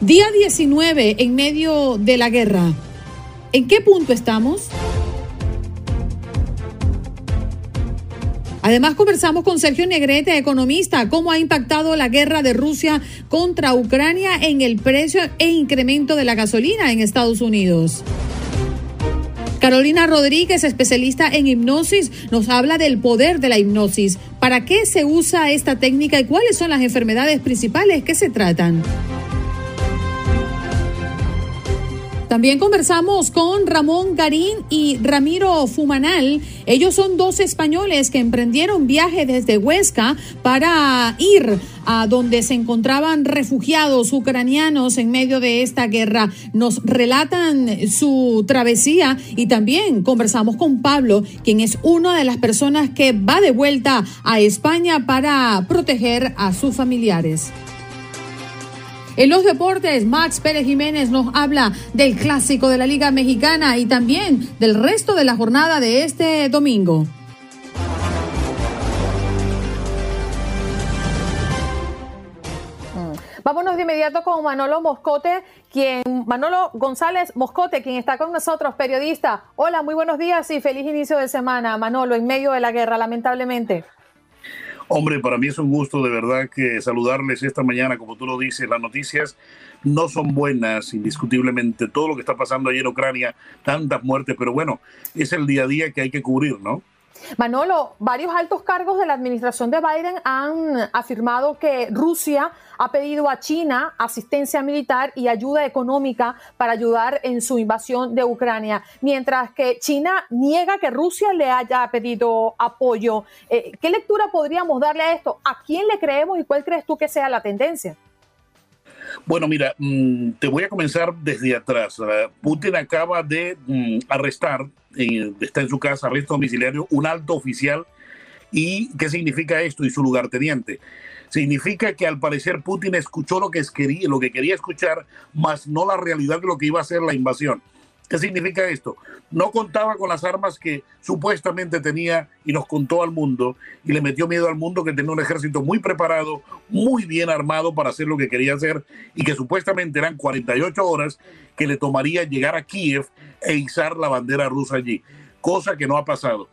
Día 19 en medio de la guerra. ¿En qué punto estamos? Además, conversamos con Sergio Negrete, economista, cómo ha impactado la guerra de Rusia contra Ucrania en el precio e incremento de la gasolina en Estados Unidos. Carolina Rodríguez, especialista en hipnosis, nos habla del poder de la hipnosis. ¿Para qué se usa esta técnica y cuáles son las enfermedades principales que se tratan? También conversamos con Ramón Garín y Ramiro Fumanal. Ellos son dos españoles que emprendieron viaje desde Huesca para ir a donde se encontraban refugiados ucranianos en medio de esta guerra. Nos relatan su travesía y también conversamos con Pablo, quien es una de las personas que va de vuelta a España para proteger a sus familiares. En los deportes, Max Pérez Jiménez nos habla del clásico de la Liga Mexicana y también del resto de la jornada de este domingo. Vámonos de inmediato con Manolo Moscote, quien Manolo González Moscote, quien está con nosotros, periodista. Hola, muy buenos días y feliz inicio de semana, Manolo, en medio de la guerra, lamentablemente. Hombre, para mí es un gusto de verdad que saludarles esta mañana, como tú lo dices, las noticias no son buenas, indiscutiblemente, todo lo que está pasando allí en Ucrania, tantas muertes, pero bueno, es el día a día que hay que cubrir, ¿no? Manolo, varios altos cargos de la administración de Biden han afirmado que Rusia ha pedido a China asistencia militar y ayuda económica para ayudar en su invasión de Ucrania, mientras que China niega que Rusia le haya pedido apoyo. Eh, ¿Qué lectura podríamos darle a esto? ¿A quién le creemos y cuál crees tú que sea la tendencia? Bueno, mira, mm, te voy a comenzar desde atrás. Putin acaba de mm, arrestar, está en su casa, arresto domiciliario, un alto oficial. ¿Y qué significa esto? Y su lugarteniente. Significa que al parecer Putin escuchó lo que, quería, lo que quería escuchar, más no la realidad de lo que iba a ser la invasión. ¿Qué significa esto? No contaba con las armas que supuestamente tenía y nos contó al mundo y le metió miedo al mundo que tenía un ejército muy preparado, muy bien armado para hacer lo que quería hacer y que supuestamente eran 48 horas que le tomaría llegar a Kiev e izar la bandera rusa allí, cosa que no ha pasado.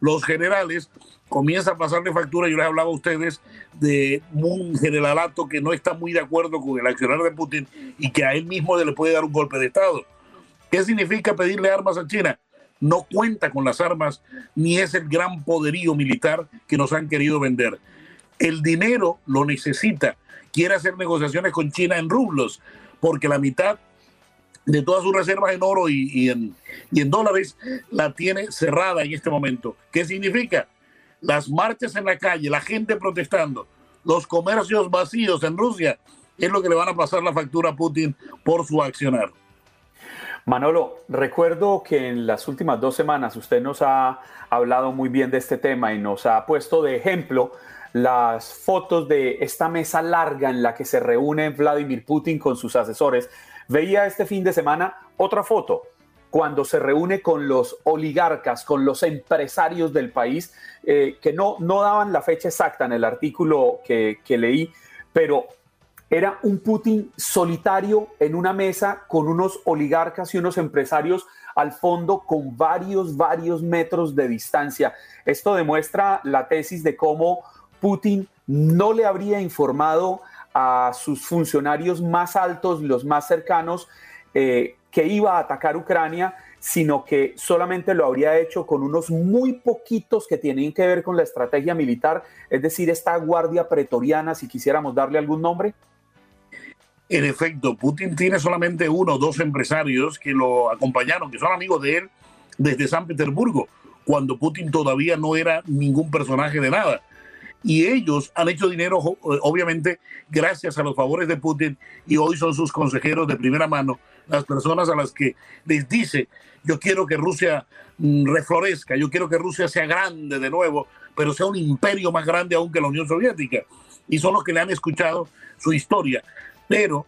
Los generales comienzan a pasarle factura, yo les hablaba a ustedes de un generalato que no está muy de acuerdo con el accionar de Putin y que a él mismo le puede dar un golpe de Estado ¿Qué significa pedirle armas a China? No cuenta con las armas ni es el gran poderío militar que nos han querido vender. El dinero lo necesita. Quiere hacer negociaciones con China en rublos, porque la mitad de todas sus reservas en oro y, en, en dólares la tiene cerrada en este momento. ¿Qué significa? Las marchas en la calle, la gente protestando, los comercios vacíos en Rusia, es lo que le van a pasar la factura a Putin por su accionar. Manolo, recuerdo que en las últimas dos semanas usted nos ha hablado muy bien de este tema y nos ha puesto de ejemplo las fotos de esta mesa larga en la que se reúne Vladimir Putin con sus asesores. Veía este fin de semana otra foto cuando se reúne con los oligarcas, con los empresarios del país, eh, que no, no daban la fecha exacta en el artículo que, que leí, pero era un Putin solitario en una mesa con unos oligarcas y unos empresarios al fondo con varios, varios metros de distancia. Esto demuestra la tesis de cómo Putin no le habría informado a sus funcionarios más altos, los más cercanos, eh, que iba a atacar Ucrania, sino que solamente lo habría hecho con unos muy poquitos que tienen que ver con la estrategia militar, es decir, esta guardia pretoriana, si quisiéramos darle algún nombre? En efecto, Putin tiene solamente uno o dos empresarios que lo acompañaron, que son amigos de él desde San Petersburgo, cuando Putin todavía no era ningún personaje de nada. Y ellos han hecho dinero, obviamente, gracias a los favores de Putin, y hoy son sus consejeros de primera mano, las personas a las que les dice yo quiero que Rusia mm, reflorezca, yo quiero que Rusia sea grande de nuevo, pero sea un imperio más grande aún que la Unión Soviética. Y son los que le han escuchado su historia. Pero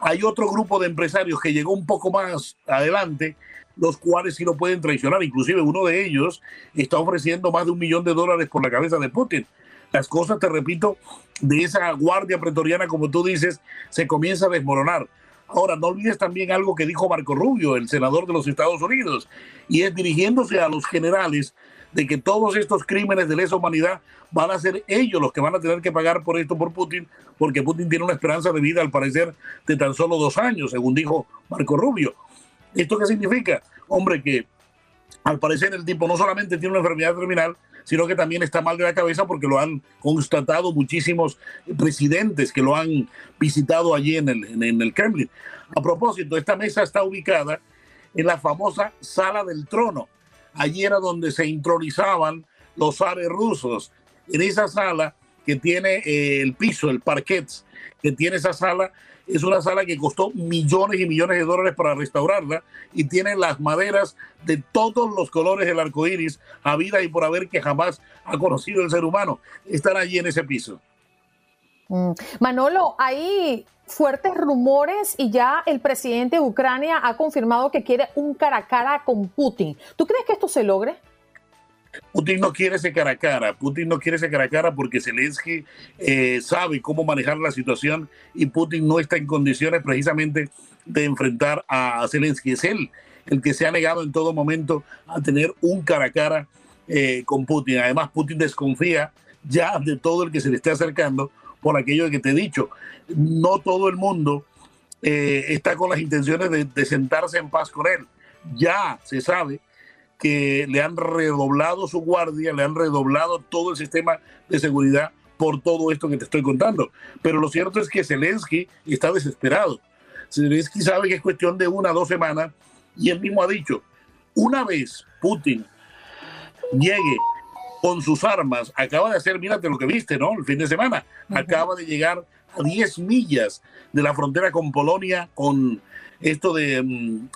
hay otro grupo de empresarios que llegó un poco más adelante, los cuales sí lo pueden traicionar. Inclusive uno de ellos está ofreciendo más de un millón de dólares por la cabeza de Putin. Las cosas, te repito, de esa guardia pretoriana, como tú dices, se comienza a desmoronar. Ahora, no olvides también algo que dijo Marco Rubio, el senador de los Estados Unidos, y es dirigiéndose a los generales de que todos estos crímenes de lesa humanidad van a ser ellos los que van a tener que pagar por esto por Putin, porque Putin tiene una esperanza de vida, al parecer, de tan solo dos años, según dijo Marco Rubio. ¿Esto qué significa? Hombre, que al parecer el tipo no solamente tiene una enfermedad terminal, sino que también está mal de la cabeza porque lo han constatado muchísimos presidentes que lo han visitado allí en el, en el Kremlin. A propósito, esta mesa está ubicada en la famosa sala del trono. Allí era donde se intronizaban los zares rusos. En esa sala que tiene eh, el piso, el parquet, que tiene esa sala, es una sala que costó millones y millones de dólares para restaurarla y tiene las maderas de todos los colores del arco iris, a vida y por haber que jamás ha conocido el ser humano. Están allí en ese piso. Mm. Manolo, hay fuertes rumores y ya el presidente de Ucrania ha confirmado que quiere un cara a cara con Putin. ¿Tú crees que esto se logre? Putin no quiere ese cara a cara, Putin no quiere ese cara a cara porque Zelensky eh, sabe cómo manejar la situación y Putin no está en condiciones precisamente de enfrentar a Zelensky. Es él el que se ha negado en todo momento a tener un cara a cara eh, con Putin. Además, Putin desconfía ya de todo el que se le esté acercando por aquello que te he dicho. No todo el mundo eh, está con las intenciones de sentarse en paz con él. Ya se sabe que le han redoblado su guardia, le han redoblado todo el sistema de seguridad por todo esto que te estoy contando. Pero lo cierto es que Zelensky está desesperado. Zelensky sabe que es cuestión de una o dos semanas y él mismo ha dicho, una vez Putin llegue con sus armas, acaba de hacer, mírate lo que viste, ¿no? El fin de semana, acaba de llegar a 10 millas de la frontera con Polonia con esto de mm,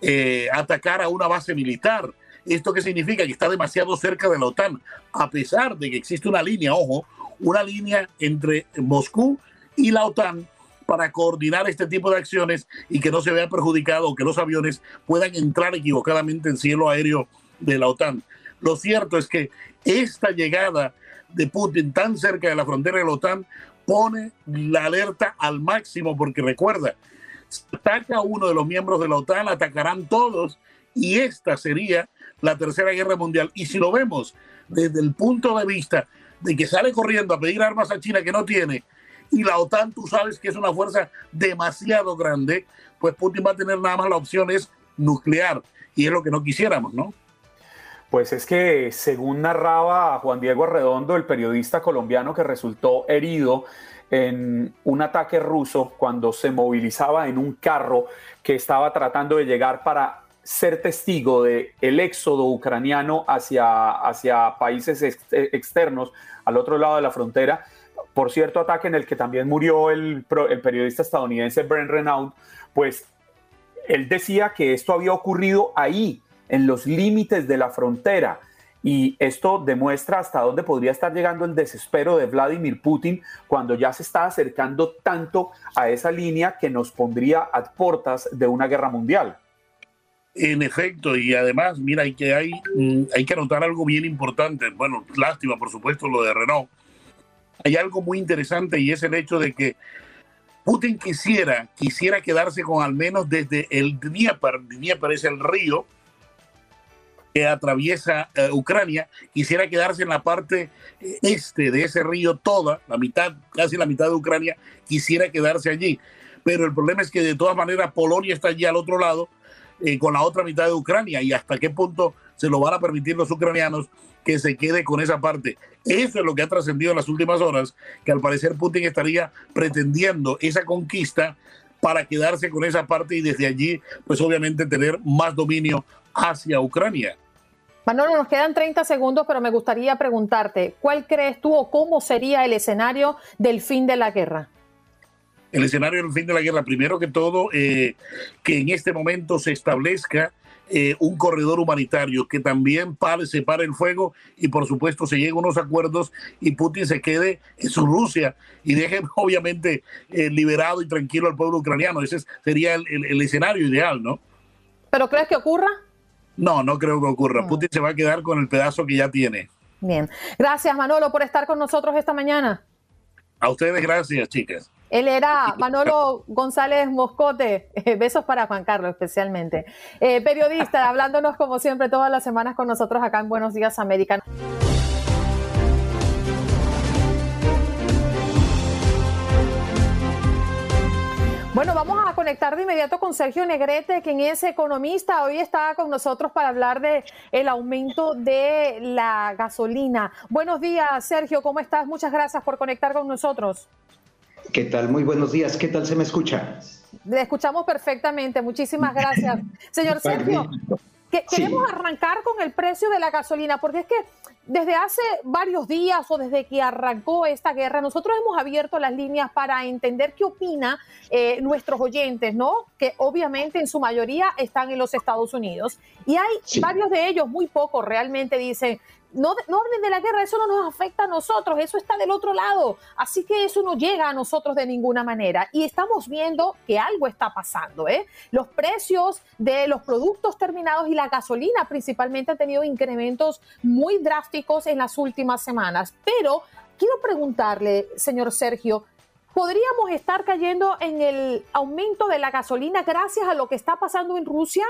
eh, atacar a una base militar ¿Esto qué significa? Que está demasiado cerca de la OTAN, a pesar de que existe una línea, ojo, una línea entre Moscú y la OTAN para coordinar este tipo de acciones y que no se vea perjudicado o que los aviones puedan entrar equivocadamente en cielo aéreo de la OTAN. Lo cierto es que esta llegada de Putin tan cerca de la frontera de la OTAN pone la alerta al máximo porque recuerda, ataca uno de los miembros de la OTAN, atacarán todos y esta sería la Tercera Guerra Mundial. Y si lo vemos desde el punto de vista de que sale corriendo a pedir armas a China que no tiene, y la OTAN tú sabes que es una fuerza demasiado grande, pues Putin va a tener nada más la opción es nuclear, y es lo que no quisiéramos, ¿no? Pues es que según narraba Juan Diego Arredondo, el periodista colombiano que resultó herido en un ataque ruso cuando se movilizaba en un carro que estaba tratando de llegar para ser testigo de el éxodo ucraniano hacia, hacia países externos al otro lado de la frontera. Por cierto, ataque en el que también murió el, el periodista estadounidense Brent Renaud, pues él decía que esto había ocurrido ahí, en los límites de la frontera. Y esto demuestra hasta dónde podría estar llegando el desespero de Vladimir Putin cuando ya se está acercando tanto a esa línea que nos pondría a puertas de una guerra mundial. En efecto, y además, mira, hay que, hay, mm, hay que anotar algo bien importante. Bueno, lástima, por supuesto, lo de Renault. Hay algo muy interesante y es el hecho de que Putin quisiera, quisiera quedarse con al menos desde el Dnieper, Dnieper es el río, que atraviesa eh, Ucrania, quisiera quedarse en la parte eh, este de ese río toda, la mitad, casi la mitad de Ucrania, quisiera quedarse allí. Pero el problema es que de todas maneras Polonia está allí al otro lado, eh, con la otra mitad de Ucrania, y hasta qué punto se lo van a permitir los ucranianos que se quede con esa parte. Eso es lo que ha trascendido en las últimas horas, que al parecer Putin estaría pretendiendo esa conquista para quedarse con esa parte y desde allí, pues obviamente tener más dominio hacia Ucrania. Manolo, nos quedan 30 segundos, pero me gustaría preguntarte, ¿cuál crees tú o cómo sería el escenario del fin de la guerra? El escenario del fin de la guerra, primero que todo, eh, que en este momento se establezca eh, un corredor humanitario que también pare, se pare el fuego y por supuesto se lleguen unos acuerdos y Putin se quede en su Rusia y deje obviamente eh, liberado y tranquilo al pueblo ucraniano. Ese sería el escenario ideal, ¿no? ¿Pero crees que ocurra? No, no creo que ocurra. Putin se va a quedar con el pedazo que ya tiene. Bien. Gracias, Manolo, por estar con nosotros esta mañana. A ustedes gracias, chicas. Él era Manolo González Moscote. besos para Juan Carlos especialmente. Eh, periodista, hablándonos como siempre todas las semanas con nosotros acá en Buenos Días América. Bueno, vamos a conectar de inmediato con Sergio Negrete, quien es economista. Hoy está con nosotros para hablar de el aumento de la gasolina. Buenos días, Sergio, ¿cómo estás? Muchas gracias por conectar con nosotros. ¿Qué tal? Muy buenos días. ¿Qué tal se me escucha? Le escuchamos perfectamente. Muchísimas gracias. Señor Sergio, queremos arrancar con el precio de la gasolina, porque es que desde hace varios días o desde que arrancó esta guerra, nosotros hemos abierto las líneas para entender qué opina eh, nuestros oyentes, ¿no? Que obviamente en su mayoría están en los Estados Unidos. Y hay varios de ellos, muy pocos realmente dicen, no, no hablen de la guerra, eso no nos afecta a nosotros, eso está del otro lado, así que eso no llega a nosotros de ninguna manera. Y estamos viendo que algo está pasando, ¿eh? Los precios de los productos terminados y la gasolina principalmente han tenido incrementos muy drásticos en las últimas semanas. Pero quiero preguntarle, señor Sergio, ¿podríamos estar cayendo en el aumento de la gasolina gracias a lo que está pasando en Rusia?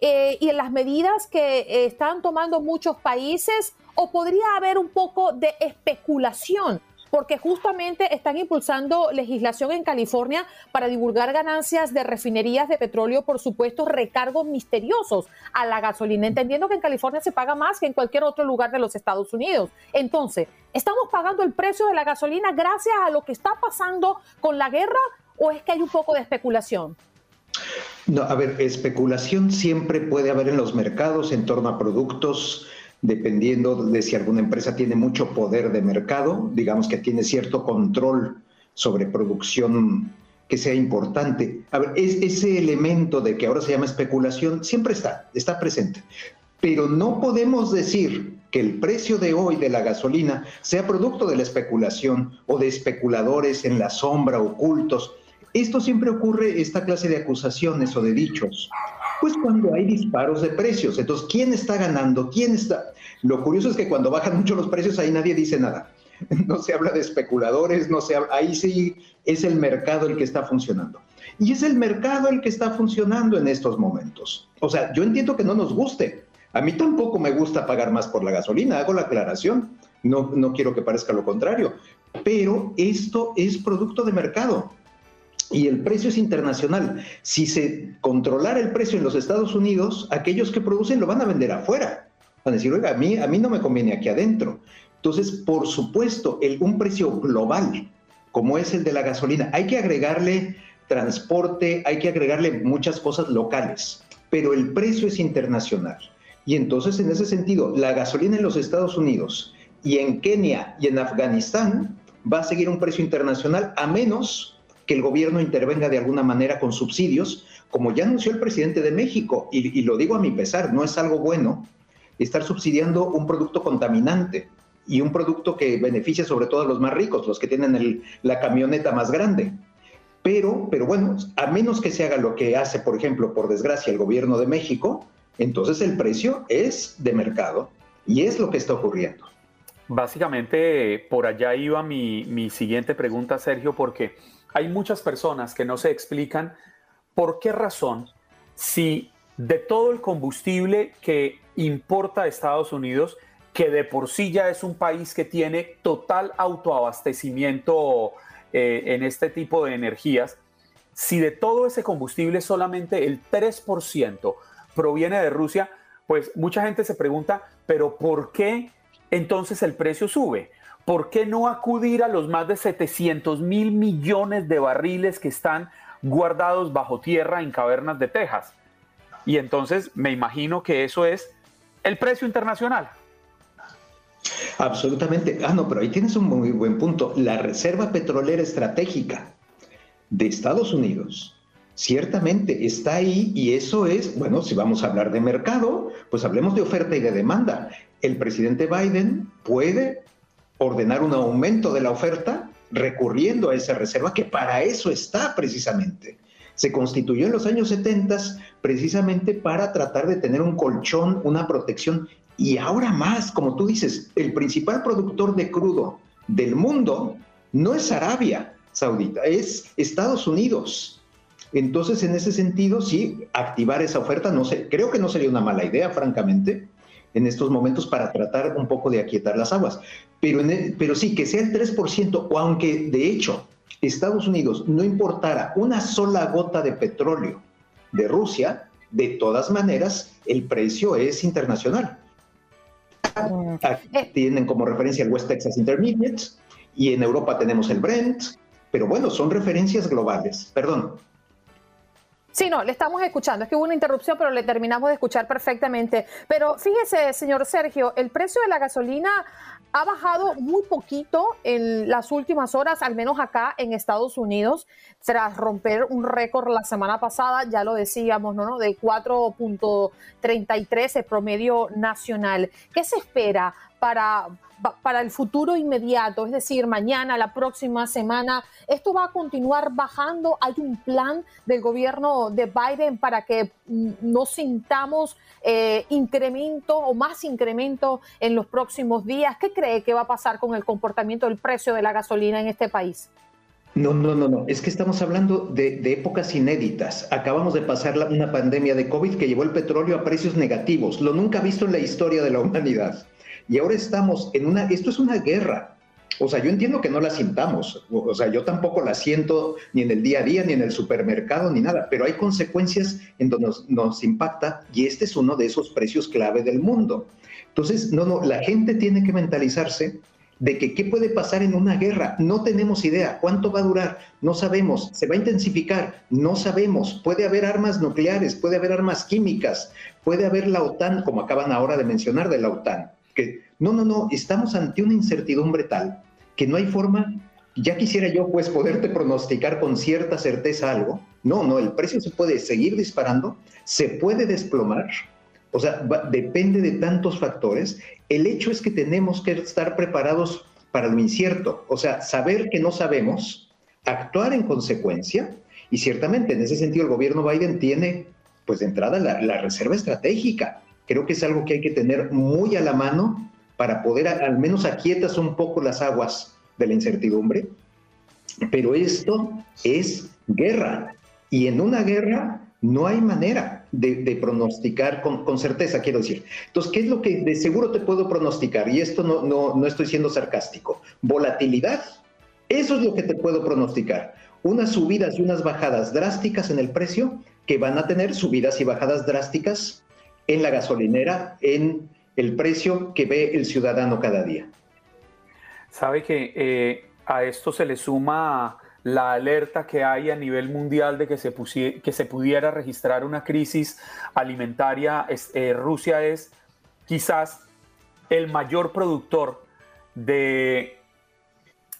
Eh, y en las medidas que eh, están tomando muchos países o podría haber un poco de especulación porque justamente están impulsando legislación en California para divulgar ganancias de refinerías de petróleo por supuestos recargos misteriosos a la gasolina, entendiendo que en California se paga más que en cualquier otro lugar de los Estados Unidos. Entonces, ¿estamos pagando el precio de la gasolina gracias a lo que está pasando con la guerra o es que hay un poco de especulación? No, a ver, especulación siempre puede haber en los mercados en torno a productos, dependiendo de si alguna empresa tiene mucho poder de mercado, digamos que tiene cierto control sobre producción que sea importante. A ver, ese elemento de que ahora se llama especulación siempre está, está presente. Pero no podemos decir que el precio de hoy de la gasolina sea producto de la especulación o de especuladores en la sombra ocultos esto siempre ocurre, esta clase de acusaciones o de dichos, pues cuando hay disparos de precios. Entonces, ¿quién está ganando? ¿Quién está? Lo curioso es que cuando bajan mucho los precios, ahí nadie dice nada. No se habla de especuladores, no se ahí sí es el mercado el que está funcionando. Y es el mercado el que está funcionando en estos momentos. O sea, yo entiendo que no nos guste. A mí tampoco me gusta pagar más por la gasolina, hago la aclaración. No, no quiero que parezca lo contrario. Pero esto es producto de mercado y el precio es internacional. Si se controlara el precio en los Estados Unidos, aquellos que producen lo van a vender afuera. Van a decir, oiga, a mí, a mí no me conviene aquí adentro. Entonces, por supuesto, el, un precio global, como es el de la gasolina, hay que agregarle transporte, hay que agregarle muchas cosas locales, pero el precio es internacional. Y entonces, en ese sentido, la gasolina en los Estados Unidos y en Kenia y en Afganistán va a seguir un precio internacional a menos que el gobierno intervenga de alguna manera con subsidios, como ya anunció el presidente de México, y, lo digo a mi pesar, no es algo bueno estar subsidiando un producto contaminante y un producto que beneficia sobre todo a los más ricos, los que tienen la camioneta más grande. Pero, pero bueno, a menos que se haga lo que hace, por ejemplo, por desgracia, el gobierno de México, entonces el precio es de mercado y es lo que está ocurriendo. Básicamente, por allá iba mi, mi siguiente pregunta, Sergio, porque hay muchas personas que no se explican por qué razón, si de todo el combustible que importa a Estados Unidos, que de por sí ya es un país que tiene total autoabastecimiento eh, en este tipo de energías, si de todo ese combustible solamente el 3% proviene de Rusia, pues mucha gente se pregunta, pero ¿por qué entonces el precio sube? ¿Por qué no acudir a los más de 700 mil millones de barriles que están guardados bajo tierra en cavernas de Texas? Y entonces me imagino que eso es el precio internacional. Absolutamente. Ah, no, pero ahí tienes un muy buen punto. La reserva petrolera estratégica de Estados Unidos ciertamente está ahí y eso es, bueno, si vamos a hablar de mercado, pues hablemos de oferta y de demanda. El presidente Biden puede ordenar un aumento de la oferta recurriendo a esa reserva que para eso está precisamente. Se constituyó en los años 70 precisamente para tratar de tener un colchón, una protección y ahora más, como tú dices, el principal productor de crudo del mundo no es Arabia Saudita, es Estados Unidos. Entonces, en ese sentido, sí, activar esa oferta, no creo que no sería una mala idea, francamente, en estos momentos para tratar un poco de aquietar las aguas. Pero, pero sí, que sea el 3%, o aunque de hecho Estados Unidos no importara una sola gota de petróleo de Rusia, de todas maneras, el precio es internacional. Eh. tienen como referencia el West Texas Intermediate y en Europa tenemos el Brent, pero bueno, son referencias globales. Perdón. Sí, no, le estamos escuchando. Es que hubo una interrupción, pero le terminamos de escuchar perfectamente. Pero fíjese, señor Sergio, el precio de la gasolina ha bajado muy poquito en las últimas horas, al menos acá en Estados Unidos, tras romper un récord la semana pasada, ya lo decíamos, ¿no? De 4.33 el promedio nacional. ¿Qué se espera para, para el futuro inmediato, es decir, mañana, la próxima semana, esto va a continuar bajando. Hay un plan del gobierno de Biden para que mm, no sintamos eh, incremento o más incremento en los próximos días. ¿Qué cree que va a pasar con el comportamiento del precio de la gasolina en este país? No, no, no, no. Es que estamos hablando de, épocas inéditas. Acabamos de pasar una pandemia de COVID que llevó el petróleo a precios negativos, lo nunca visto en la historia de la humanidad. Y ahora estamos en una, esto es una guerra. O sea, yo entiendo que no la sintamos, o sea, yo tampoco la siento ni en el día a día, ni en el supermercado, ni nada, pero hay consecuencias en donde nos, nos impacta y este es uno de esos precios clave del mundo. Entonces, no, no, la gente tiene que mentalizarse de que qué puede pasar en una guerra. No tenemos idea. ¿Cuánto va a durar? No sabemos. ¿Se va a intensificar? No sabemos. Puede haber armas nucleares, puede haber armas químicas, puede haber la OTAN, como acaban ahora de mencionar de la OTAN no, no, no, estamos ante una incertidumbre tal que no hay forma, ya quisiera yo pues poderte pronosticar con cierta certeza algo. No, no, el precio se puede seguir disparando, se puede desplomar, o sea, depende de tantos factores. El hecho es que tenemos que estar preparados para lo incierto, o sea, saber que no sabemos, actuar en consecuencia, y ciertamente en ese sentido el gobierno Biden tiene, pues de entrada, la reserva estratégica creo que es algo que hay que tener muy a la mano para poder al menos aquietas un poco las aguas de la incertidumbre. Pero esto es guerra y en una guerra no hay manera de, pronosticar con, certeza, quiero decir. Entonces, ¿qué es lo que de seguro te puedo pronosticar? Y esto no, no, no estoy siendo sarcástico. Volatilidad, eso es lo que te puedo pronosticar. Unas subidas y unas bajadas drásticas en el precio que van a tener subidas y bajadas drásticas en la gasolinera, en el precio que ve el ciudadano cada día. Sabe que eh, a esto se le suma la alerta que hay a nivel mundial de que se, que se pudiera registrar una crisis alimentaria. Eh, Rusia es quizás el mayor productor de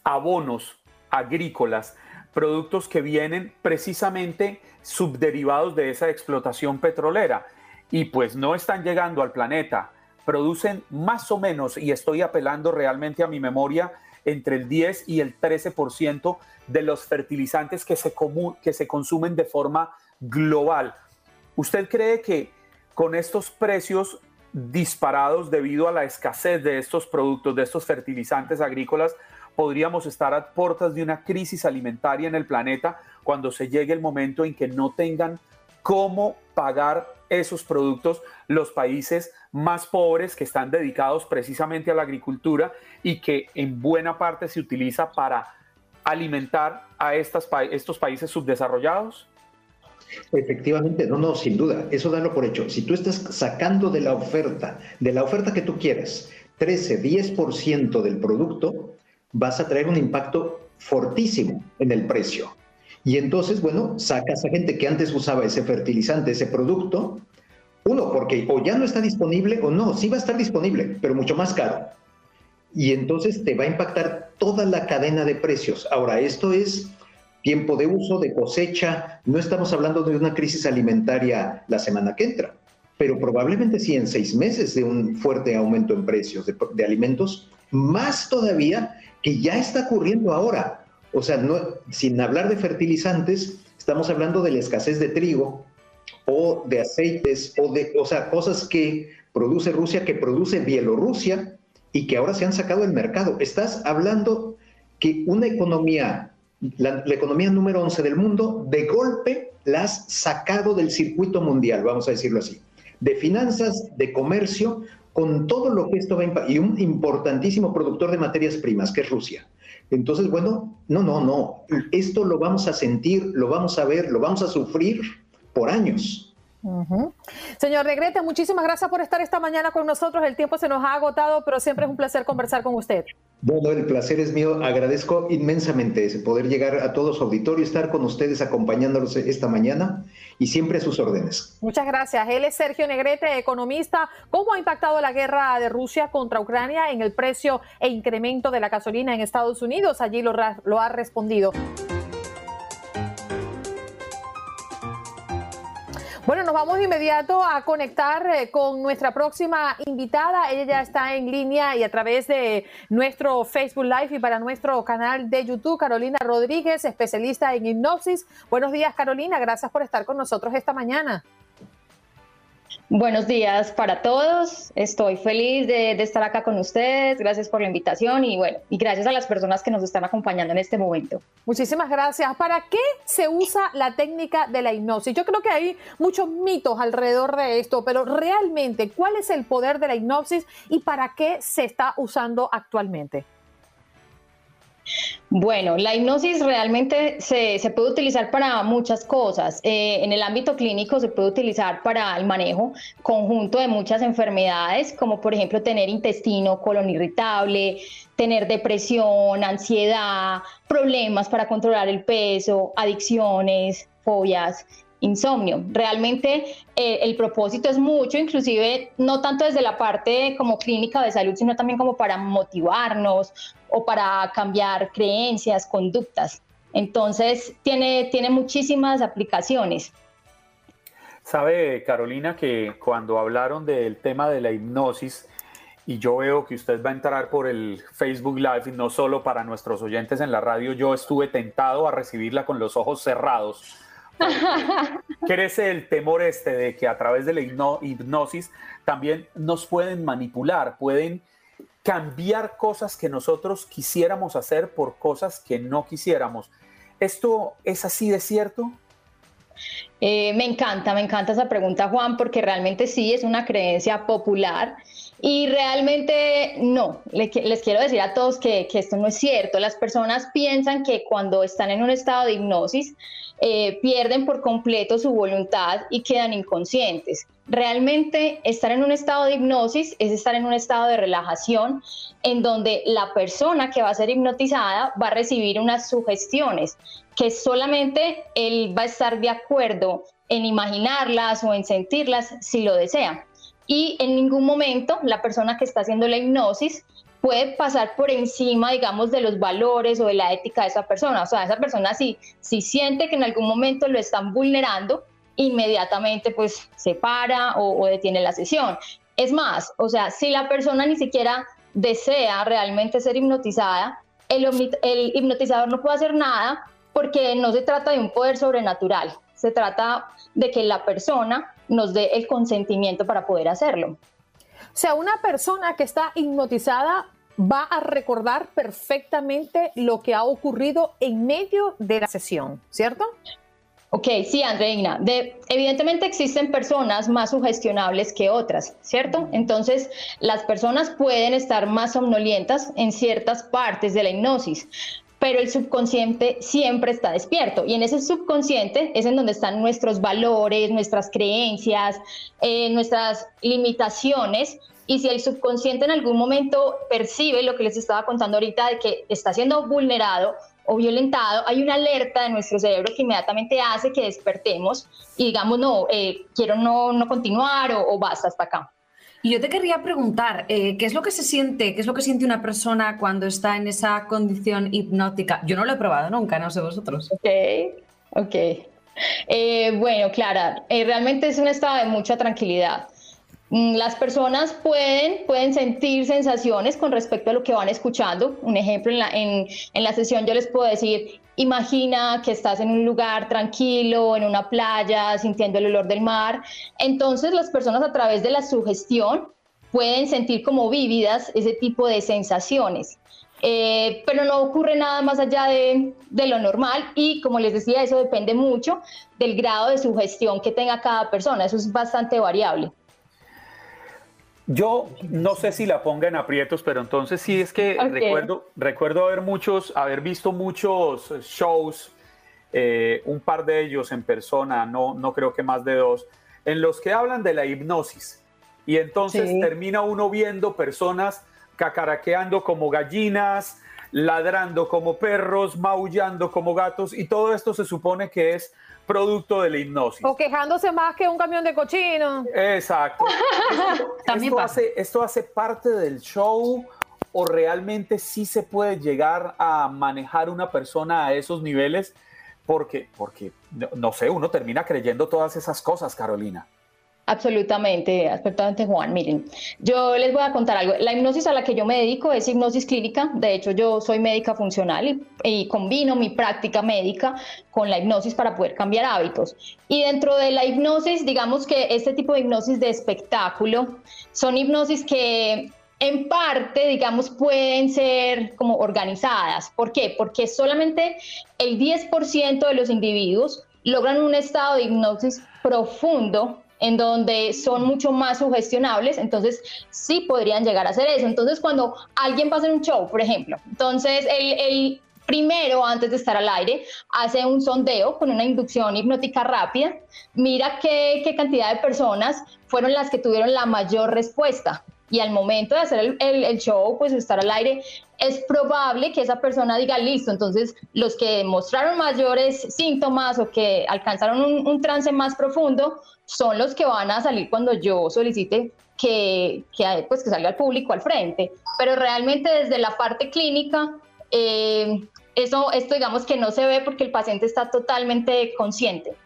abonos agrícolas, productos que vienen precisamente subderivados de esa explotación petrolera y pues no están llegando al planeta, producen más o menos, y estoy apelando realmente a mi memoria, entre el 10 y el 13% de los fertilizantes que se, que se consumen de forma global. ¿Usted cree que con estos precios disparados debido a la escasez de estos productos, de estos fertilizantes agrícolas, podríamos estar a puertas de una crisis alimentaria en el planeta cuando se llegue el momento en que no tengan cómo pagar esos productos los países más pobres que están dedicados precisamente a la agricultura y que en buena parte se utiliza para alimentar a estas, estos países subdesarrollados? Efectivamente, no, no, sin duda, eso dalo por hecho. Si tú estás sacando de la oferta, de la oferta que tú quieres, 13, 10% del producto, vas a traer un impacto fortísimo en el precio. Y entonces, bueno, sacas a gente que antes usaba ese fertilizante, ese producto, uno, porque o ya no está disponible o no, sí va a estar disponible, pero mucho más caro. Y entonces te va a impactar toda la cadena de precios. Ahora, esto es tiempo de uso, de cosecha. No estamos hablando de una crisis alimentaria la semana que entra, pero probablemente sí en seis meses de un fuerte aumento en precios de, alimentos, más todavía que ya está ocurriendo ahora. O sea, no, sin hablar de fertilizantes, estamos hablando de la escasez de trigo o de aceites o de, o sea, cosas que produce Rusia, que produce Bielorrusia y que ahora se han sacado del mercado. Estás hablando que una economía la, economía número 11 del mundo, de golpe la has sacado del circuito mundial, vamos a decirlo así, de finanzas, de comercio, con todo lo que esto va a impactar, y un importantísimo productor de materias primas, que es Rusia. Entonces, bueno, no, no, no, esto lo vamos a sentir, lo vamos a ver, lo vamos a sufrir por años. Señor Negrete, muchísimas gracias por estar esta mañana con nosotros. El tiempo se nos ha agotado, pero siempre es un placer conversar con usted. Bueno, el placer es mío. Agradezco inmensamente poder llegar a todo su auditorio, estar con ustedes acompañándolos esta mañana y siempre a sus órdenes. Muchas gracias. Él es Sergio Negrete, economista. ¿Cómo ha impactado la guerra de Rusia contra Ucrania en el precio e incremento de la gasolina en Estados Unidos? Allí lo, lo ha respondido. Bueno, nos vamos de inmediato a conectar eh, con nuestra próxima invitada. Ella ya está en línea y a través de nuestro Facebook Live y para nuestro canal de YouTube, Carolina Rodríguez, especialista en hipnosis. Buenos días, Carolina. Gracias por estar con nosotros esta mañana. Buenos días para todos. Estoy feliz de, estar acá con ustedes. Gracias por la invitación y bueno, y gracias a las personas que nos están acompañando en este momento. Muchísimas gracias. ¿Para qué se usa la técnica de la hipnosis? Yo creo que hay muchos mitos alrededor de esto, pero realmente, ¿cuál es el poder de la hipnosis y para qué se está usando actualmente? Bueno, la hipnosis realmente se, puede utilizar para muchas cosas. Eh, en el ámbito clínico se puede utilizar para el manejo conjunto de muchas enfermedades, como por ejemplo tener intestino, colon irritable, tener depresión, ansiedad, problemas para controlar el peso, adicciones, fobias insomnio. Realmente eh, el propósito es mucho, inclusive no tanto desde la parte como clínica de salud, sino también como para motivarnos, o para cambiar creencias, conductas. Entonces, tiene, tiene muchísimas aplicaciones. Sabe, Carolina, que cuando hablaron del tema de la hipnosis, y yo veo que usted va a entrar por el Facebook Live, no solo para nuestros oyentes en la radio, yo estuve tentado a recibirla con los ojos cerrados. Crece el temor este de que a través de la hipnosis también nos pueden manipular, pueden cambiar cosas que nosotros quisiéramos hacer por cosas que no quisiéramos. ¿Esto es así de cierto? Eh, me encanta, me encanta esa pregunta, Juan, porque realmente sí es una creencia popular y realmente no. Les quiero decir a todos que, que esto no es cierto. Las personas piensan que cuando están en un estado de hipnosis, eh, pierden por completo su voluntad y quedan inconscientes. Realmente estar en un estado de hipnosis es estar en un estado de relajación en donde la persona que va a ser hipnotizada va a recibir unas sugestiones que solamente él va a estar de acuerdo en imaginarlas o en sentirlas si lo desea. Y en ningún momento la persona que está haciendo la hipnosis puede pasar por encima, digamos, de los valores o de la ética de esa persona. O sea, esa persona si, si siente que en algún momento lo están vulnerando, inmediatamente pues se para o, detiene la sesión. Es más, o sea, si la persona ni siquiera desea realmente ser hipnotizada, el, el hipnotizador no puede hacer nada porque no se trata de un poder sobrenatural, se trata de que la persona nos dé el consentimiento para poder hacerlo. O sea, una persona que está hipnotizada va a recordar perfectamente lo que ha ocurrido en medio de la sesión, ¿cierto? Ok, sí, Andreina. De, evidentemente existen personas más sugestionables que otras, ¿cierto? Entonces, las personas pueden estar más somnolientas en ciertas partes de la hipnosis, pero el subconsciente siempre está despierto y en ese subconsciente es en donde están nuestros valores, nuestras creencias, eh, nuestras limitaciones. Y si el subconsciente en algún momento percibe lo que les estaba contando ahorita de que está siendo vulnerado, o violentado, hay una alerta de nuestro cerebro que inmediatamente hace que despertemos y digamos, no, eh, quiero no, no continuar o, basta hasta acá. Y yo te querría preguntar, eh, ¿qué es lo que se siente, qué es lo que siente una persona cuando está en esa condición hipnótica? Yo no lo he probado nunca, no sé vosotros. Ok, ok. Eh, bueno, Clara, realmente es un estado de mucha tranquilidad. Mm, las personas pueden, pueden sentir sensaciones con respecto a lo que van escuchando. Un ejemplo, en la, en, en la sesión yo les puedo decir, imagina que estás en un lugar tranquilo, en una playa, sintiendo el olor del mar. Entonces las personas a través de la sugestión pueden sentir como vívidas ese tipo de sensaciones. Eh, pero no ocurre nada más allá de, de, lo normal y como les decía, eso depende mucho del grado de sugestión que tenga cada persona, eso es bastante variable. Yo no sé si la ponga en aprietos, pero entonces sí es que recuerdo, recuerdo haber muchos, haber visto muchos shows, eh, un par de ellos en persona, no, no creo que más de dos, en los que hablan de la hipnosis. Y entonces termina uno viendo personas cacaraqueando como gallinas, ladrando como perros, maullando como gatos, y todo esto se supone que es producto de la hipnosis. O quejándose más que un camión de cochino. Exacto. También esto, hace, ¿Esto hace parte del show o realmente sí se puede llegar a manejar una persona a esos niveles? Porque, porque no sé, uno termina creyendo todas esas cosas, Carolina. Absolutamente, absolutamente Juan. Miren, yo les voy a contar algo. La hipnosis a la que yo me dedico es hipnosis clínica. De hecho, yo soy médica funcional y, combino mi práctica médica con la hipnosis para poder cambiar hábitos. Y dentro de la hipnosis, digamos que este tipo de hipnosis de espectáculo son hipnosis que en parte, digamos, pueden ser como organizadas. ¿Por qué? Porque solamente el 10% de los individuos logran un estado de hipnosis profundo en donde son mucho más sugestionables, entonces sí podrían llegar a hacer eso. Entonces cuando alguien va a hacer un show, por ejemplo, entonces el, primero, antes de estar al aire, hace un sondeo con una inducción hipnótica rápida, mira qué, qué, cantidad de personas fueron las que tuvieron la mayor respuesta. Y al momento de hacer el, el, show, pues estar al aire, es probable que esa persona diga, listo, entonces los que mostraron mayores síntomas o que alcanzaron un, un trance más profundo son los que van a salir cuando yo solicite que, que, pues, que salga al público al frente. Pero realmente desde la parte clínica, eh, eso, esto digamos que no se ve porque el paciente está totalmente consciente.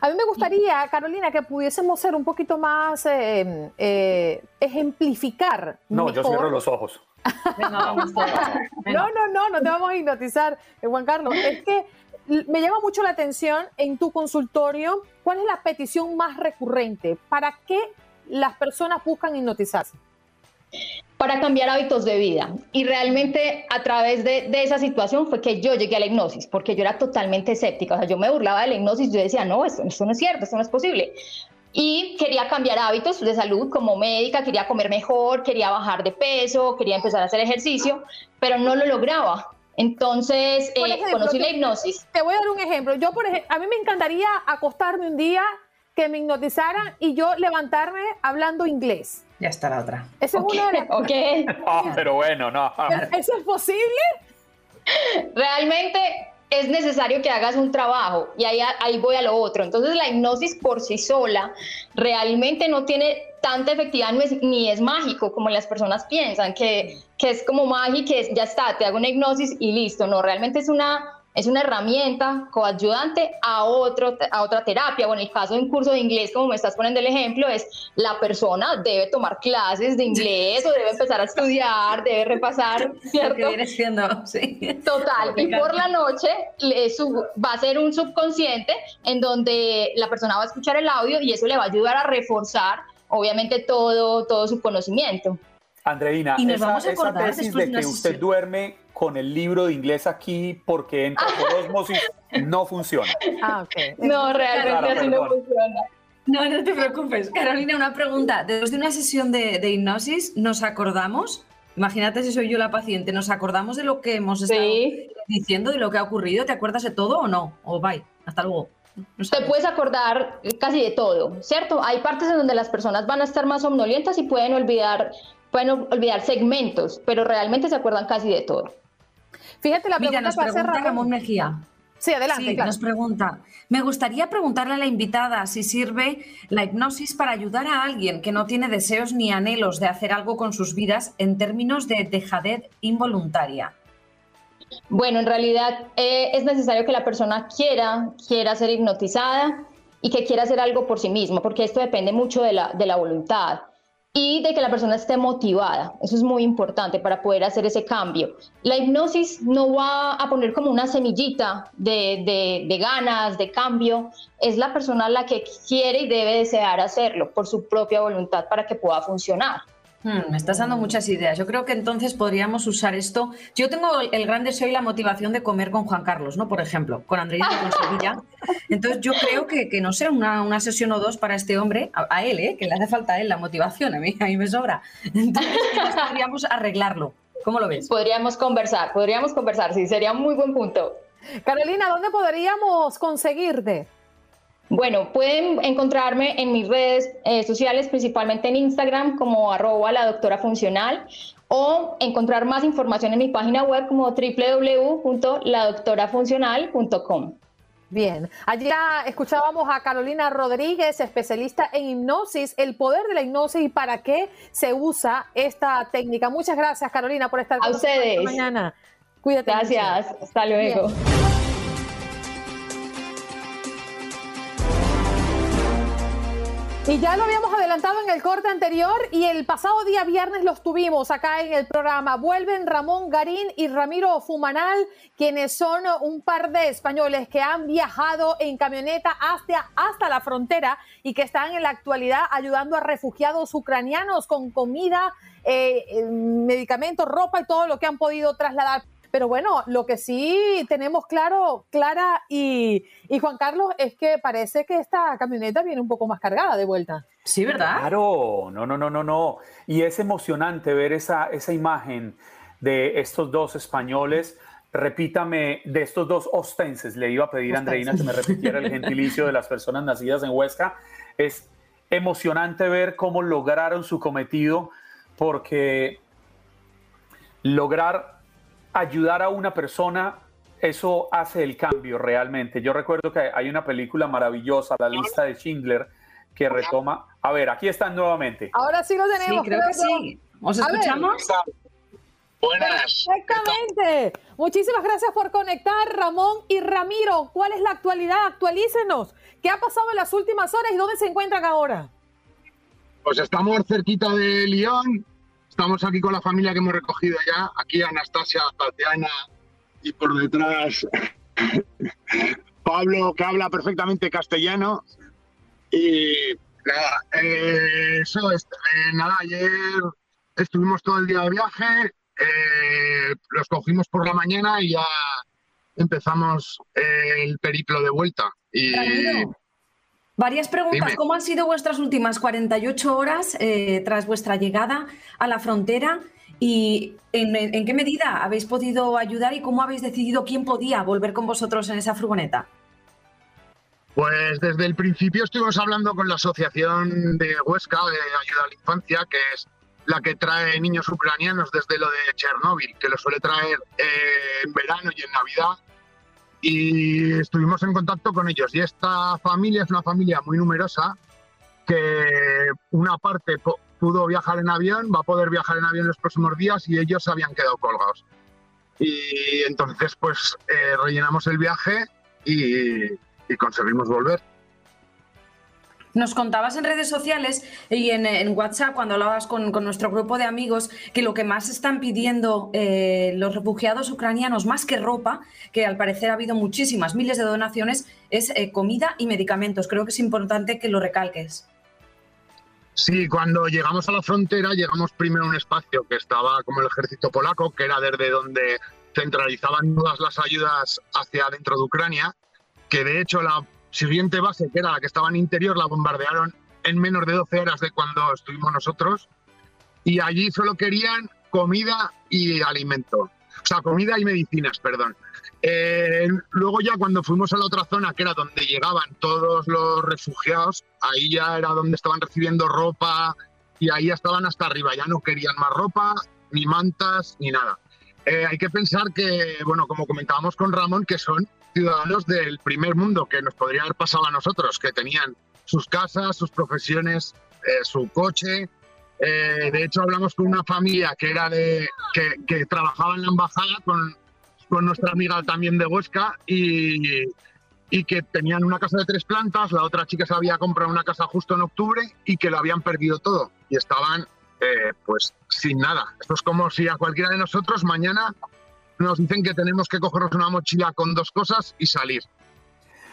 A mí me gustaría, Carolina, que pudiésemos ser un poquito más eh, eh, ejemplificar. No, yo cierro los ojos. no, no, no, no te vamos a hipnotizar, Juan Carlos. Es que me llama mucho la atención en tu consultorio, ¿cuál es la petición más recurrente? ¿Para qué las personas buscan hipnotizarse? Para cambiar hábitos de vida. Y realmente a través de, esa situación fue que yo llegué a la hipnosis, porque yo era totalmente escéptica. O sea, yo me burlaba de la hipnosis, yo decía, no, esto, esto no es cierto, esto no es posible. Y quería cambiar hábitos de salud como médica, quería comer mejor, quería bajar de peso, quería empezar a hacer ejercicio, pero no lo lograba entonces, eh, conocí la hipnosis. Te voy a dar un ejemplo. Yo, por ejemplo, a mí me encantaría acostarme un día que me hipnotizaran y yo levantarme hablando inglés. Ya está la otra. Esa es una de las... Ah, pero bueno, no. ¿Eso es posible? Realmente es necesario que hagas un trabajo y ahí, ahí voy a lo otro. Entonces la hipnosis por sí sola realmente no tiene tanta efectividad ni es mágico como las personas piensan, que, que es como magia que ya está, te hago una hipnosis y listo. No, realmente es una es una herramienta coayudante a, otro, a otra terapia. Bueno, en el caso de un curso de inglés, como me estás poniendo el ejemplo, es la persona debe tomar clases de inglés o debe empezar a estudiar, debe repasar, ¿cierto? sí. Total. Y por la noche va a ser un subconsciente en donde la persona va a escuchar el audio y eso le va a ayudar a reforzar, obviamente, todo, todo su conocimiento. Andreina, esa, tesis de que usted duerme con el libro de inglés aquí porque entra por osmosis no funciona. Ah, ok. No, realmente Clara, así no perdón. funciona. No, no te preocupes. Carolina, una pregunta. Después de una sesión de, de hipnosis, ¿nos acordamos? Imagínate si soy yo la paciente, ¿nos acordamos de lo que hemos estado Sí. diciendo, de lo que ha ocurrido? ¿Te acuerdas de todo o no? O bye, hasta luego. No Te puedes acordar casi de todo, ¿cierto? Hay partes en donde las personas van a estar más somnolientas y pueden olvidar, pueden ol- olvidar segmentos, pero realmente se acuerdan casi de todo. Fíjate la Mira, pregunta nos que hace pregunta Ramón. Ramón Mejía. Sí, adelante, Sí, claro. nos pregunta. Me gustaría preguntarle a la invitada si sirve la hipnosis para ayudar a alguien que no tiene deseos ni anhelos de hacer algo con sus vidas en términos de dejadez involuntaria. Bueno, en realidad eh, es necesario que la persona quiera, quiera ser hipnotizada y que quiera hacer algo por sí mismo, porque esto depende mucho de la, de la voluntad y de que la persona esté motivada. Eso es muy importante para poder hacer ese cambio. La hipnosis no va a poner como una semillita de, de- ganas, de cambio. Es la persona la que quiere y debe desear hacerlo por su propia voluntad para que pueda funcionar. Hmm, me estás dando muchas ideas. Yo creo que entonces podríamos usar esto. Yo tengo el, gran deseo y la motivación de comer con Juan Carlos, ¿no? Por ejemplo, con y con Sevilla. Entonces yo creo que, que no sé, una, una sesión o dos para este hombre, a, a él, ¿eh? Que le hace falta a él la motivación, a mí, a mí me sobra. Entonces podríamos arreglarlo. ¿Cómo lo ves? Podríamos conversar, podríamos conversar, sí, sería un muy buen punto. Carolina, ¿dónde podríamos conseguirte? Bueno, pueden encontrarme en mis redes eh, sociales, principalmente en Instagram como arroba la doctora funcional o encontrar más información en mi página web como www.ladoctorafuncional.com. Bien, allí ya escuchábamos a Carolina Rodríguez, especialista en hipnosis, el poder de la hipnosis y para qué se usa esta técnica. Muchas gracias, Carolina, por estar A con nosotros esta mañana. Cuídate. mucho. Gracias, hasta luego. Y ya lo habíamos adelantado en el corte anterior y el pasado día viernes los tuvimos acá en el programa. Vuelven Ramón Garín y Ramiro Fumanal, quienes son un par de españoles que han viajado en camioneta hasta, hasta la frontera y que están en la actualidad ayudando a refugiados ucranianos con comida, eh, eh, medicamentos, ropa y todo lo que han podido trasladar. Pero bueno, lo que sí tenemos claro, Clara y, y Juan Carlos, es que parece que esta camioneta viene un poco más cargada de vuelta. Sí, ¿verdad? Claro, no, no, no, no, no. Y es emocionante ver esa, esa imagen de estos dos españoles. Repítame, de estos dos ostenses, le iba a pedir a Andreina que me repitiera el gentilicio de las personas nacidas en Huesca. Es emocionante ver cómo lograron su cometido, porque lograr ayudar a una persona, eso hace el cambio realmente. Yo recuerdo que hay una película maravillosa, La lista de Schindler, que retoma. A ver, aquí están nuevamente. Ahora sí lo Sí, tenemos. creo que sí. ¿Os escuchamos? Buenas. Perfectamente. Muchísimas gracias por conectar, Ramón y Ramiro. ¿Cuál es la actualidad? Actualícenos. ¿Qué ha pasado en las últimas horas y dónde se encuentran ahora? Pues estamos cerquita de Lyon. Estamos aquí con la familia que hemos recogido ya. Aquí Anastasia, Tatiana y por detrás Pablo, que habla perfectamente castellano. Y nada, eh, eso, es- eh, nada, ayer estuvimos todo el día de viaje, eh, los cogimos por la mañana y ya empezamos el periplo de vuelta. Y Varias preguntas. Dime. ¿Cómo han sido vuestras últimas 48 horas eh, tras vuestra llegada a la frontera? ¿Y en, en qué medida habéis podido ayudar y cómo habéis decidido quién podía volver con vosotros en esa furgoneta? Pues desde el principio estuvimos hablando con la Asociación de Huesca de Ayuda a la Infancia, que es la que trae niños ucranianos desde lo de Chernóbil, que lo suele traer eh, en verano y en Navidad. Y estuvimos en contacto con ellos. Y esta familia es una familia muy numerosa que una parte pudo viajar en avión, va a poder viajar en avión los próximos días y ellos se habían quedado colgados. Y entonces pues eh, rellenamos el viaje y, y conseguimos volver. Nos contabas en redes sociales y en, WhatsApp cuando hablabas con, con nuestro grupo de amigos que lo que más están pidiendo eh, los refugiados ucranianos, más que ropa, que al parecer ha habido muchísimas, miles de donaciones, es eh, comida y medicamentos. Creo que es importante que lo recalques. Sí, cuando llegamos a la frontera, llegamos primero a un espacio que estaba como el ejército polaco, que era desde donde centralizaban todas las ayudas hacia dentro de Ucrania, que de hecho la siguiente base, que era la que estaba en interior, la bombardearon en menos de 12 horas de cuando estuvimos nosotros, y allí solo querían comida y alimento, o sea, comida y medicinas, perdón. Eh, luego ya cuando fuimos a la otra zona, que era donde llegaban todos los refugiados, ahí ya era donde estaban recibiendo ropa y ahí ya estaban hasta arriba, ya no querían más ropa, ni mantas, ni nada. Eh, hay que pensar que, bueno, como comentábamos con Ramón, que son ciudadanos del primer mundo, que nos podría haber pasado a nosotros, que tenían sus casas, sus profesiones, eh, su coche. Eh, de hecho, hablamos con una familia que era de que, que trabajaba en la embajada con, con nuestra amiga también de Huesca y, y que tenían una casa de tres plantas, la otra chica se había comprado una casa justo en octubre y que lo habían perdido todo y estaban eh, pues sin nada. Esto es como si a cualquiera de nosotros mañana nos dicen que tenemos que cogernos una mochila con dos cosas y salir.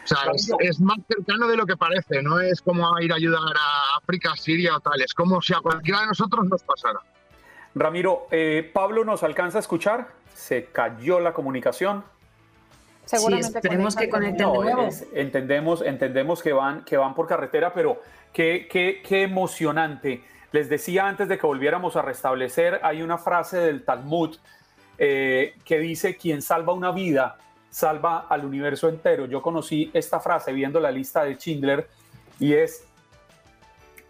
O sea, es, es, más cercano de lo que parece, no es como ir a ayudar a África, Siria o tal, es como si a cualquiera de nosotros nos pasara. Ramiro, eh, Pablo nos alcanza a escuchar, se cayó la comunicación. Seguramente sí, esperemos que conecten no, de nuevo. Es, entendemos, entendemos que van, que van por carretera, pero qué, qué, qué emocionante. Les decía antes de que volviéramos a restablecer, hay una frase del Talmud eh, que dice, quien salva una vida, salva al universo entero. Yo conocí esta frase viendo la lista de Schindler y es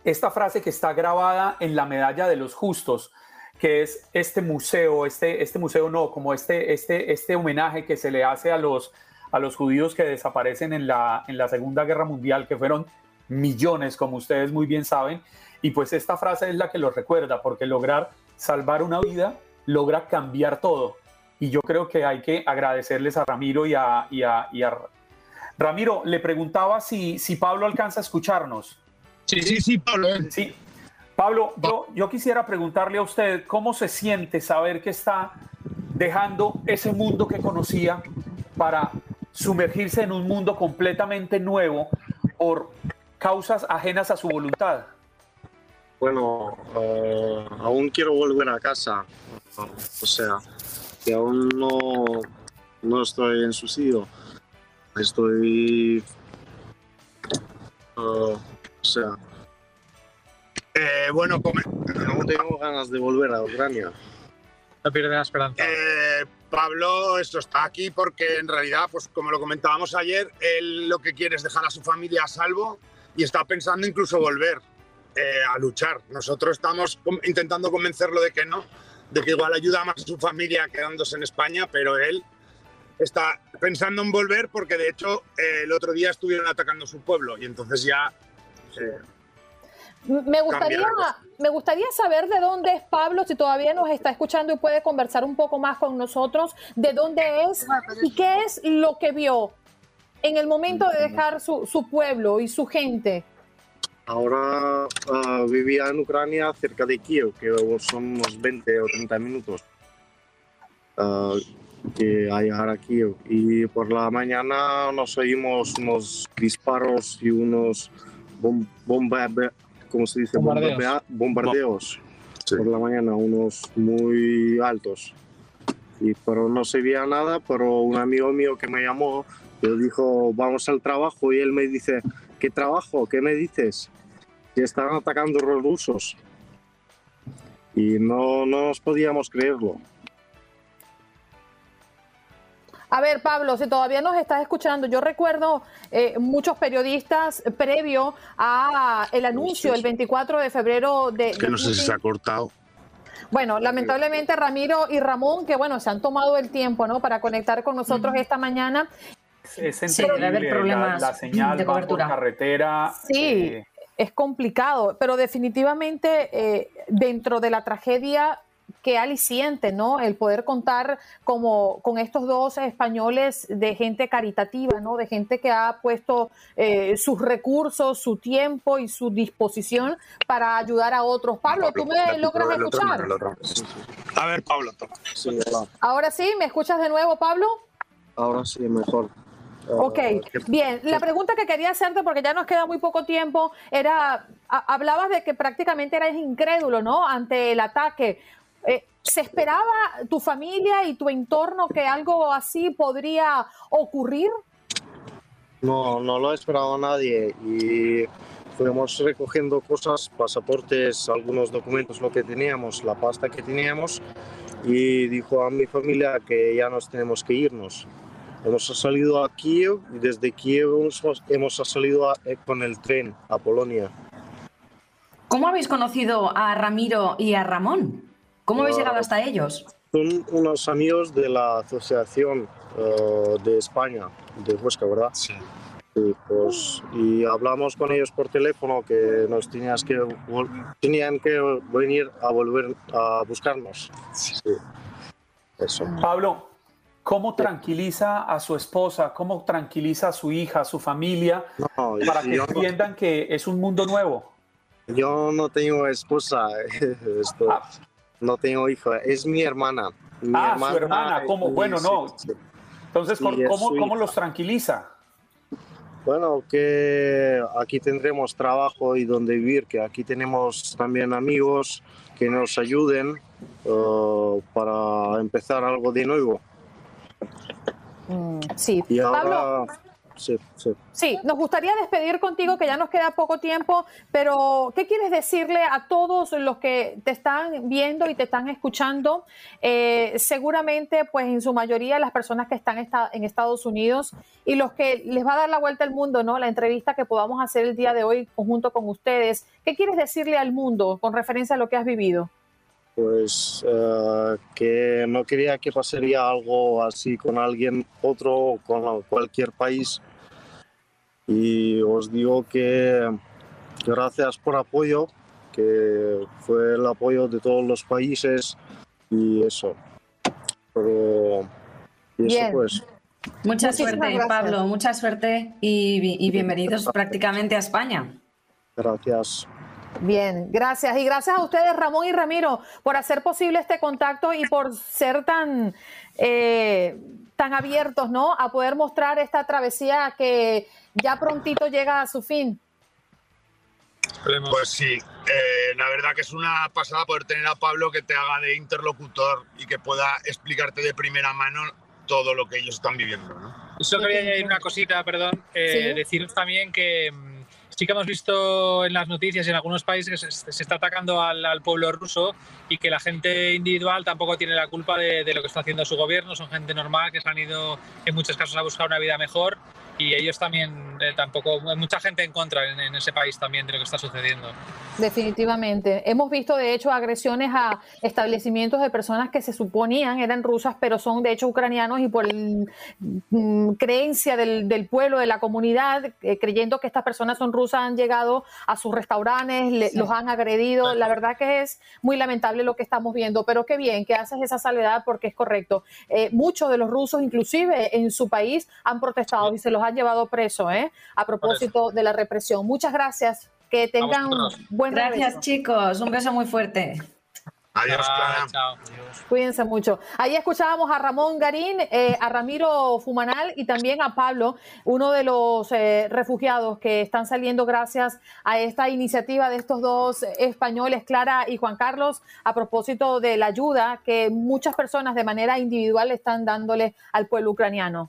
esta frase que está grabada en la medalla de los justos, que es este museo, este, este museo no, como este, este, este homenaje que se le hace a los, a los judíos que desaparecen en la, en la Segunda Guerra Mundial, que fueron millones, como ustedes muy bien saben. Y pues esta frase es la que lo recuerda, porque lograr salvar una vida logra cambiar todo. Y yo creo que hay que agradecerles a Ramiro y a... Y a, y a... Ramiro, le preguntaba si, si Pablo alcanza a escucharnos. Sí, sí, sí, Pablo. Sí. Pablo, yo, yo quisiera preguntarle a usted cómo se siente saber que está dejando ese mundo que conocía para sumergirse en un mundo completamente nuevo por causas ajenas a su voluntad. Bueno, uh, aún quiero volver a casa. o sea, que aún no, no estoy en su sitio. Estoy. Uh, o sea. Eh, bueno, no tengo ganas de volver a Ucrania. No pierde la esperanza. Eh, Pablo, esto está aquí porque en realidad, pues como lo comentábamos ayer, él lo que quiere es dejar a su familia a salvo y está pensando incluso volver eh, a luchar. Nosotros estamos intentando convencerlo de que no, de que igual ayuda más a su familia quedándose en España, pero él está pensando en volver porque de hecho eh, el otro día estuvieron atacando su pueblo y entonces ya... Eh, me gustaría, me gustaría saber de dónde es Pablo, si todavía nos está escuchando y puede conversar un poco más con nosotros, de dónde es y qué es lo que vio en el momento de dejar su, su pueblo y su gente. Ahora uh, vivía en Ucrania cerca de Kiev, que son unos 20 o 30 minutos uh, que a llegar a Kiev. Y por la mañana nos oímos unos disparos y unos bom bombarde ¿cómo se dice? bombardeos. bombardeos sí. por la mañana, unos muy altos. Y, pero no se veía nada, pero un amigo mío que me llamó, yo dijo, vamos al trabajo y él me dice, ¿qué trabajo? ¿Qué me dices? Que están atacando los rusos. Y no, no nos podíamos creerlo. A ver, Pablo, si todavía nos estás escuchando, yo recuerdo eh, muchos periodistas previo a el anuncio el 24 de febrero de... Que no sé si se ha cortado. Bueno, lamentablemente Ramiro y Ramón, que bueno, se han tomado el tiempo, ¿no? Para conectar con nosotros esta mañana. Es entendible, sí, problemas la, la, señal de cobertura. por carretera. Sí. Eh, es complicado, pero definitivamente eh, dentro de la tragedia qué aliciente, ¿no? El poder contar como con estos dos españoles de gente caritativa, ¿no? De gente que ha puesto eh, sus recursos, su tiempo y su disposición para ayudar a otros. Pablo, ¿tú me logras escuchar? A ver, Pablo. Ahora sí, ¿me escuchas de nuevo, Pablo? Ahora sí, mejor. Ok, bien. La pregunta que quería hacerte, porque ya nos queda muy poco tiempo, era, hablabas de que prácticamente eras incrédulo, ¿no? Ante el ataque. Eh, ¿Se esperaba tu familia y tu entorno que algo así podría ocurrir? No, no lo ha esperado nadie y fuimos recogiendo cosas, pasaportes, algunos documentos, lo que teníamos, la pasta que teníamos y dijo a mi familia que ya nos tenemos que irnos. Hemos salido a Kiev y desde Kiev hemos, salido eh, con el tren a Polonia. ¿Cómo habéis conocido a Ramiro y a Ramón? ¿Cómo habéis llegado hasta ellos? Son unos amigos de la Asociación eh, de España, de Huesca, ¿verdad? Sí. pues, y hablamos con ellos por teléfono que nos tenías que, tenían que venir a volver a buscarnos. Sí. Eso. Pablo, ¿cómo tranquiliza a su esposa? ¿Cómo tranquiliza a su hija, a su familia? para que entiendan que es un mundo nuevo. Yo no tengo esposa. Esto. Ah, no tengo hijo, es mi hermana. ah, su hermana, ¿cómo? Bueno, no. Entonces, ¿cómo, los tranquiliza? Bueno, que aquí tendremos trabajo y donde vivir, que aquí tenemos también amigos que nos ayuden uh, para empezar algo de nuevo. Mm, sí, Pablo, Sí, sí. Sí, nos gustaría despedir contigo, que ya nos queda poco tiempo, pero ¿qué quieres decirle a todos los que te están viendo y te están escuchando? Eh, seguramente, pues en su mayoría, las personas que están en Estados Unidos y los que les va a dar la vuelta al mundo, ¿no? La entrevista que podamos hacer el día de hoy conjunto con ustedes. ¿Qué quieres decirle al mundo con referencia a lo que has vivido? Pues eh, que no quería que pasaría algo así con alguien otro con cualquier país. Y os digo que gracias por apoyo que fue el apoyo de todos los países y eso. Pero y eso pues. Mucha suerte Pablo mucha suerte y bienvenidos prácticamente a España. Gracias Bien, gracias. Y gracias a ustedes, Ramón y Ramiro, por hacer posible este contacto y por ser tan, eh, tan abiertos, ¿no? A poder mostrar esta travesía que ya prontito llega a su fin. Pues sí, eh, la verdad que es una pasada poder tener a Pablo que te haga de interlocutor y que pueda explicarte de primera mano todo lo que ellos están viviendo. ¿no? Eso quería añadir una cosita, perdón. Eh, Deciros también que mm, sí que hemos visto en las noticias en algunos países que se, está atacando al, pueblo ruso y que la gente individual tampoco tiene la culpa de, de, lo que está haciendo su gobierno, son gente normal que se han ido en muchos casos a buscar una vida mejor y ellos también eh, tampoco, mucha gente en contra en, ese país también de lo que está sucediendo. Definitivamente. Hemos visto de hecho agresiones a establecimientos de personas que se suponían eran rusas, pero son de hecho ucranianos y por mm, creencia del, del, pueblo, de la comunidad, eh, creyendo que estas personas son rusas, han llegado a sus restaurantes, los han agredido. La verdad que es muy lamentable lo que estamos viendo, pero qué bien que haces esa salvedad porque es correcto. Eh, muchos de los rusos, inclusive en su país, han protestado y se los han llevado preso, ¿eh? A propósito de la represión. Muchas gracias. Que tengan un buen Gracias, chicos. Un beso muy fuerte. Adiós, Clara. Cuídense mucho. Ahí escuchábamos a Ramón Garín, eh, a Ramiro Fumanal y también a Pablo, uno de los eh, refugiados que están saliendo gracias a esta iniciativa de estos dos españoles, Clara y Juan Carlos, a propósito de la ayuda que muchas personas de manera individual están dándole al pueblo ucraniano.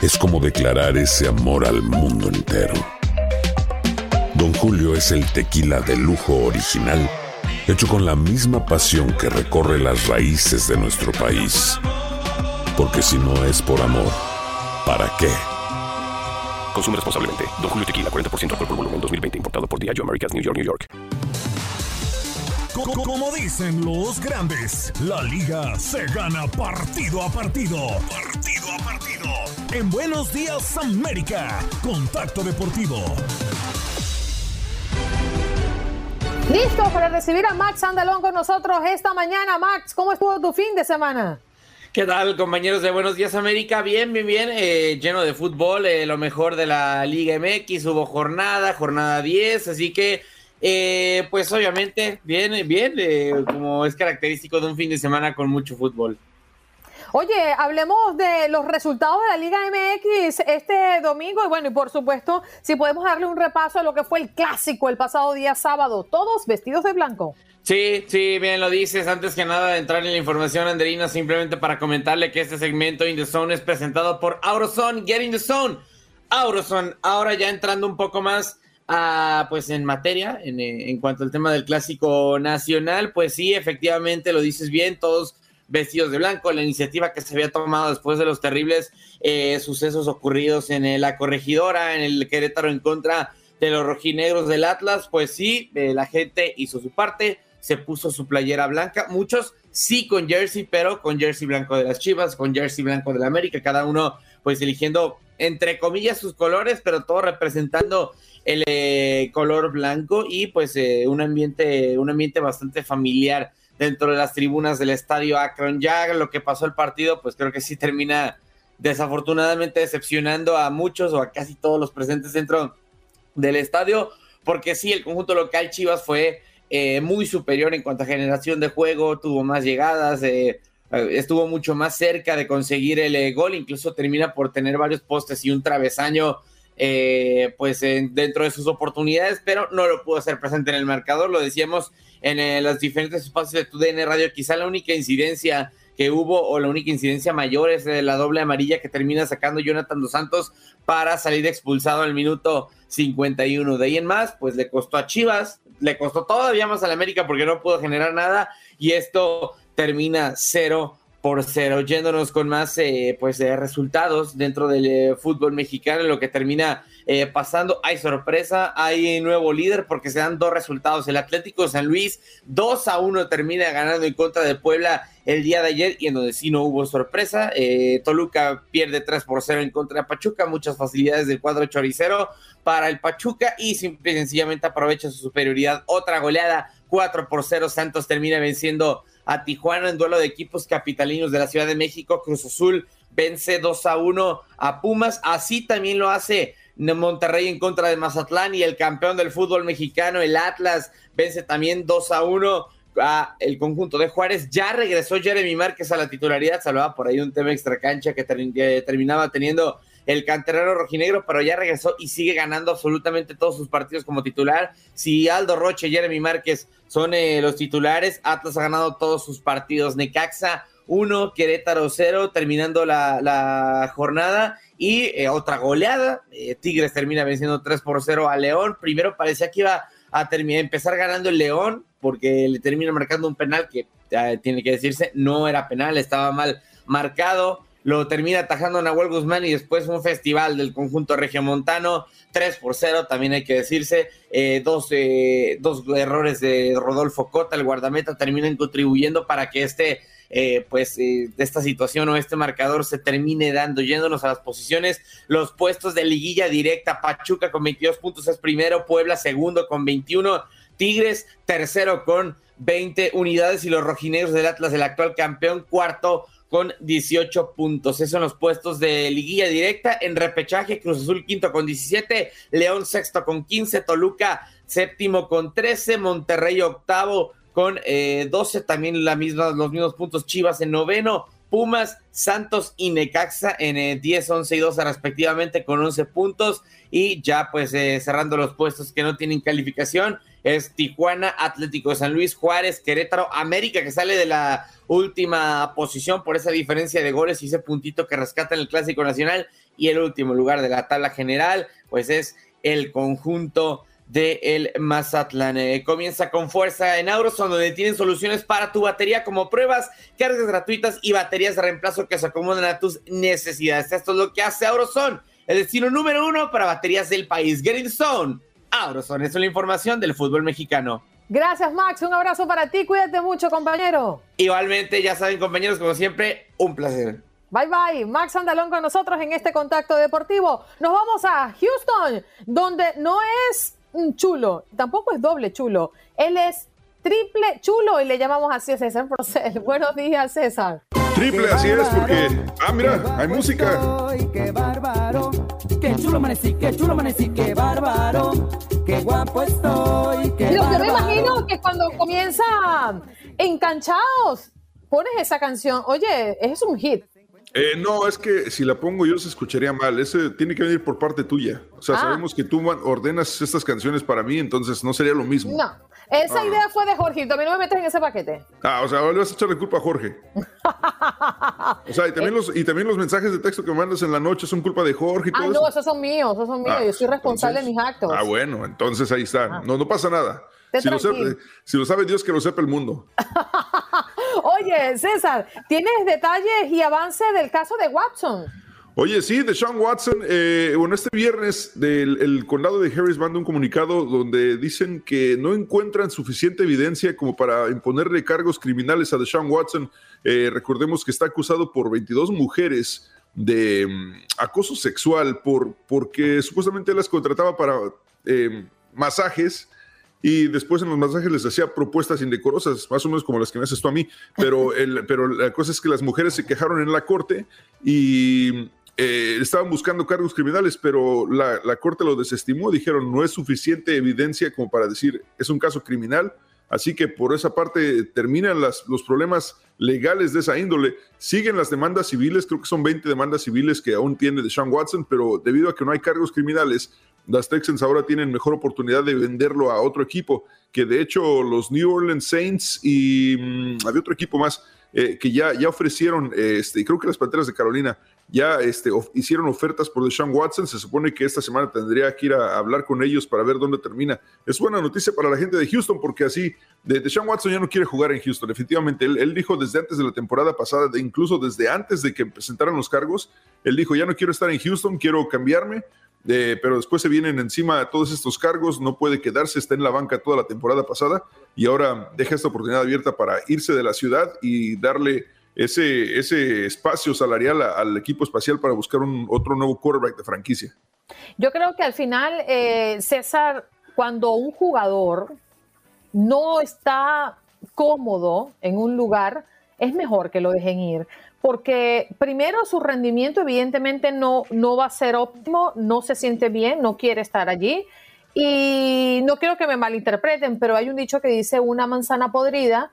es como declarar ese amor al mundo entero. Don Julio es el tequila de lujo original, hecho con la misma pasión que recorre las raíces de nuestro país. Porque si no es por amor, ¿para qué? Consume responsablemente. Don Julio Tequila, 40% alcohol por volumen, 2020. Importado por Diageo Americas, New York, New York. Como dicen los grandes, la liga se gana partido a partido. Partido a partido. En Buenos Días América, Contacto Deportivo. Listo para recibir a Max Andalón con nosotros esta mañana. Max, ¿cómo estuvo tu fin de semana? ¿Qué tal, compañeros de Buenos Días América? Bien, bien, bien, eh, lleno de fútbol, eh, lo mejor de la Liga MX, hubo jornada, jornada 10, así que, eh, pues obviamente, bien, bien, como es característico de un fin de semana con mucho fútbol. Oye, hablemos de los resultados de la Liga MX este domingo y bueno, y por supuesto, si podemos darle un repaso a lo que fue el clásico el pasado día sábado, todos vestidos de blanco. Sí, sí, bien lo dices. Antes que nada de entrar en la información, Anderina, simplemente para comentarle que este segmento In the Zone es presentado por Aurozone, Get in the Zone. Aurozone, ahora ya entrando un poco más a, pues en materia, en, en cuanto al tema del clásico nacional, pues sí, efectivamente lo dices bien, todos vestidos de blanco, la iniciativa que se había tomado después de los terribles eh, sucesos ocurridos en la corregidora, en el Querétaro en contra de los rojinegros del Atlas, pues sí, eh, la gente hizo su parte, se puso su playera blanca, muchos sí con jersey, pero con jersey blanco de las Chivas, con jersey blanco de la América, cada uno pues eligiendo entre comillas sus colores, pero todo representando el eh, color blanco y pues eh, un ambiente un ambiente bastante familiar dentro de las tribunas del estadio Akron. Ya lo que pasó el partido, pues creo que sí termina desafortunadamente decepcionando a muchos o a casi todos los presentes dentro del estadio, porque sí, el conjunto local Chivas fue eh, muy superior en cuanto a generación de juego, tuvo más llegadas, eh, eh, estuvo mucho más cerca de conseguir el gol, incluso termina por tener varios postes y un travesaño pues dentro de sus oportunidades, pero no lo pudo hacer presente en el marcador, lo decíamos en los diferentes espacios de tu DN Radio, quizá la única incidencia que hubo o la única incidencia mayor es la doble amarilla que termina sacando Jonathan Dos Santos para salir expulsado al minuto 51. De ahí en más, pues le costó a Chivas, le costó todavía más al América porque no pudo generar nada y esto termina cero por cero, yéndonos con más eh, pues resultados dentro del eh, fútbol mexicano, lo que termina eh, pasando. Hay sorpresa, hay nuevo líder porque se dan dos resultados. El Atlético San Luis 2 a 1 termina ganando en contra de Puebla el día de ayer y en donde sí no hubo sorpresa. Toluca pierde 3 por 0 en contra de Pachuca, muchas facilidades del cuadro choricero para el Pachuca y simple y sencillamente aprovecha su superioridad. Otra goleada 4 por 0. Santos termina venciendo a Tijuana en duelo de equipos capitalinos de la Ciudad de México. Cruz Azul vence 2 a 1 a Pumas. Así también lo hace Monterrey en contra de Mazatlán y el campeón del fútbol mexicano, el Atlas, vence también 2 a 1 a el conjunto de Juárez. Ya regresó Jeremy Márquez a la titularidad, salvaba por ahí un tema extra cancha que, que terminaba teniendo el canterano rojinegro, pero ya regresó y sigue ganando absolutamente todos sus partidos como titular. Si Aldo Roche y Jeremy Márquez son eh, los titulares, Atlas ha ganado todos sus partidos. Necaxa 1, Querétaro 0, terminando la, jornada. Y eh, otra goleada, eh, Tigres termina venciendo 3 por 0 a León. Primero parecía que iba a terminar, empezar ganando el León, porque le termina marcando un penal que tiene que decirse, no era penal, estaba mal marcado lo termina atajando Nahuel Guzmán y después un festival del conjunto regiomontano, 3 por 0, también hay que decirse, eh, dos, eh, dos, errores de Rodolfo Cota, el guardameta, terminan contribuyendo para que este, eh, pues, de esta situación o este marcador se termine dando, yéndonos a las posiciones, los puestos de liguilla directa, Pachuca con 22 puntos es primero, Puebla segundo con 21, Tigres tercero con 20 unidades y los rojinegros del Atlas, el actual campeón, cuarto con 18 puntos. Esos son los puestos de liguilla directa. En repechaje, Cruz Azul quinto con 17, León sexto con 15, Toluca séptimo con 13, Monterrey octavo con 12, eh, también la misma, los mismos puntos Chivas en noveno, Pumas, Santos y Necaxa en 10, eh, 11 y 12 respectivamente con 11 puntos y ya pues eh, cerrando los puestos que no tienen calificación es Tijuana, Atlético de San Luis, Juárez, Querétaro, América que sale de la última posición por esa diferencia de goles y ese puntito que rescata en el Clásico Nacional y el último lugar de la tabla general pues es el conjunto de el Mazatlán. Eh, comienza con fuerza en Auroson, donde tienen soluciones para tu batería como pruebas, cargas gratuitas y baterías de reemplazo que se acomodan a tus necesidades. Esto es lo que hace Auroson, el destino número uno para baterías del país. Get Zone. Auroson, es la información del fútbol mexicano. Gracias, Max. Un abrazo para ti. Cuídate mucho, compañero. Igualmente, ya saben, compañeros, como siempre, un placer. Bye bye, Max Andalón con nosotros en este contacto deportivo. Nos vamos a Houston, donde no es un chulo, tampoco es doble chulo, él es triple chulo y le llamamos así a César Procel. Buenos días, César. Triple, así es, porque. Ah, mira, hay música. Qué bárbaro, qué chulo amanecí, qué chulo amanecí, qué bárbaro, qué guapo estoy, qué Yo, me imagino que cuando comienza Enganchados, pones esa canción. Oye, es un hit. Eh, no, es que si la pongo yo se escucharía mal. Ese tiene que venir por parte tuya. O sea, Ah. sabemos que tú ordenas estas canciones para mí, entonces no sería lo mismo. No, esa Ah. idea fue de Jorgito. A mí no me metes en ese paquete. Ah, o sea, ahora le vas a echarle culpa a Jorge. O sea, y también, los, y también los mensajes de texto que me mandas en la noche son culpa de Jorge y todo Ah, eso. no, esos son míos, esos son míos. Ah, Yo soy responsable de mis actos. Ah, bueno, entonces ahí está. No, no pasa nada. Si lo, sabe, si lo sabe Dios, que lo sepa el mundo. Oye, César, ¿tienes detalles y avance del caso de Watson? Oye, sí, de Sean Watson. eh, bueno, este viernes del el condado de Harris manda un comunicado donde dicen que no encuentran suficiente evidencia como para imponerle cargos criminales a Deshaun Watson. Eh, recordemos que está acusado por 22 mujeres de mm, acoso sexual por, porque supuestamente él las contrataba para eh, masajes y después en los masajes les hacía propuestas indecorosas, más o menos como las que me haces tú a mí, pero, el, pero la cosa es que las mujeres se quejaron en la corte y eh, estaban buscando cargos criminales, pero la, corte lo desestimó, dijeron no es suficiente evidencia como para decir es un caso criminal, así que por esa parte terminan los problemas legales de esa índole, siguen las demandas civiles, creo que son 20 demandas civiles que aún tiene de Sean Watson, pero debido a que no hay cargos criminales, las Texans ahora tienen mejor oportunidad de venderlo a otro equipo, que de hecho los New Orleans Saints y mm, había otro equipo más eh, que ya, ya ofrecieron, este, creo que las Panteras de Carolina ya este, hicieron ofertas por Deshaun Watson, se supone que esta semana tendría que ir a, hablar con ellos para ver dónde termina. Es buena noticia para la gente de Houston porque así, de, Deshaun Watson ya no quiere jugar en Houston, definitivamente. Él, dijo desde antes de la temporada pasada, de, incluso desde antes de que presentaran los cargos, él dijo, ya no quiero estar en Houston, quiero cambiarme. Pero después se vienen encima todos estos cargos, no puede quedarse, está en la banca toda la temporada pasada y ahora deja esta oportunidad abierta para irse de la ciudad y darle ese, ese espacio salarial a- al equipo espacial para buscar un otro nuevo quarterback de franquicia. Yo creo que al final, eh, César, cuando un jugador no está cómodo en un lugar, es mejor que lo dejen ir. Porque primero su rendimiento evidentemente no, no va a ser óptimo, no se siente bien, no quiere estar allí. Y no quiero que me malinterpreten, pero hay un dicho que dice una manzana podrida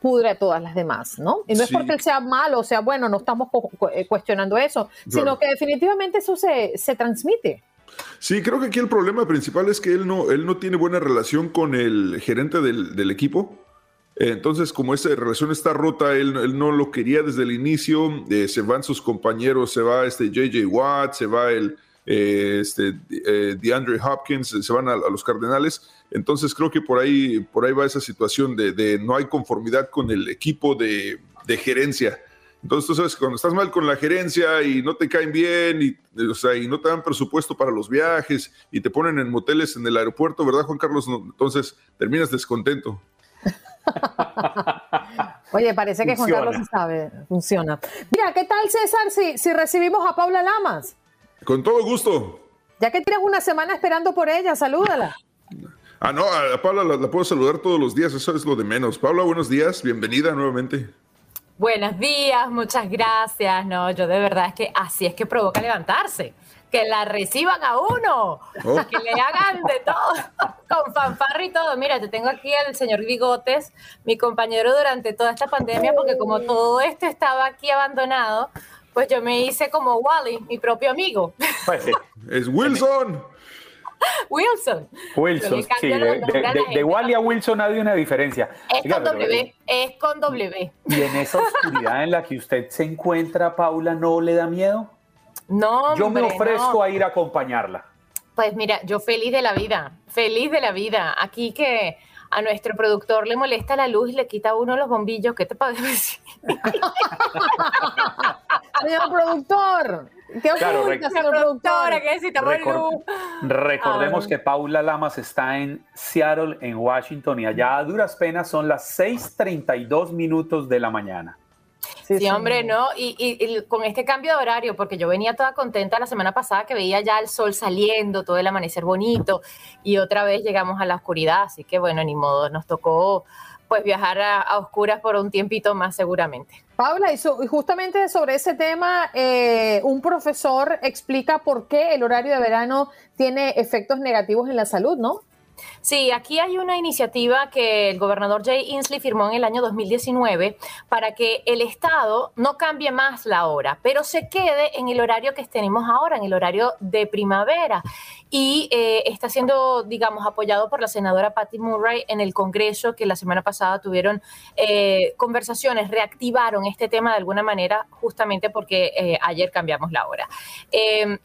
pudre a todas las demás, ¿no? Y no es Sí. porque él sea malo o sea bueno, no estamos cu- cu- eh, cuestionando eso, sino Claro. que definitivamente eso se, se transmite. Sí, creo que aquí el problema principal es que él no, él no tiene buena relación con el gerente del, del equipo. Entonces, como esa relación está rota, él, él no lo quería desde el inicio. eh, se van sus compañeros, se va este JJ Watt, se va el eh, este, eh, DeAndre Hopkins, se van a, a los Cardenales. Entonces, creo que por ahí, por ahí va esa situación de, de no hay conformidad con el equipo de, de gerencia. Entonces, tú sabes, cuando estás mal con la gerencia y no te caen bien y, o sea, y no te dan presupuesto para los viajes y te ponen en moteles en el aeropuerto, ¿verdad, Juan Carlos? Entonces terminas descontento. Oye, parece que Juan. Carlos sabe, funciona. Mira, ¿qué tal César si, si recibimos a Paula Lamas? Con todo gusto. Ya que tienes una semana esperando por ella, salúdala. Ah, no, a Paula la, la puedo saludar todos los días, eso es lo de menos. Paula, buenos días, bienvenida nuevamente. Buenos días, muchas gracias. No, yo de verdad es que así es que provoca levantarse. Que la reciban a uno, Oh. que le hagan de todo, con fanfarra y todo. Mira, te tengo aquí al señor Bigotes, mi compañero durante toda esta pandemia, porque como todo esto estaba aquí abandonado, pues yo me hice como Wally, mi propio amigo, Es Wilson. Wilson. Wilson, sí, de, Wally a Wilson hay una diferencia. Es Oiga, con pero, W, es con W. ¿Y en esa oscuridad en la que usted se encuentra, Paula, no le da miedo? No, Yo me ofrezco no. a ir a acompañarla. Pues mira, yo feliz de la vida, feliz de la vida. Aquí que a nuestro productor le molesta la luz y le quita uno los bombillos, ¿qué te parece? decir? Señor productor, ¿qué Claro, oculta, rec- señor productor? que necesitamos Recor- luz. Recordemos Ah. que Paula Lamas está en Seattle, en Washington, y allá a duras penas son las 6:32 minutos de la mañana. Sí, hombre, ¿no? Y, y, con este cambio de horario, porque yo venía toda contenta la semana pasada que veía ya el sol saliendo, todo el amanecer bonito, y otra vez llegamos a la oscuridad, así que bueno, ni modo, nos tocó pues viajar a, oscuras por un tiempito más seguramente. Paula, y, justamente sobre ese tema, eh, un profesor explica por qué el horario de verano tiene efectos negativos en la salud, ¿no? Sí, aquí hay una iniciativa que el gobernador Jay Inslee firmó en el año 2019 para que el Estado no cambie más la hora, pero se quede en el horario que tenemos ahora, en el horario de primavera. Y eh, está siendo, digamos, apoyado por la senadora Patty Murray en el Congreso, que la semana pasada tuvieron eh, conversaciones, reactivaron este tema de alguna manera, justamente porque eh, ayer cambiamos la hora.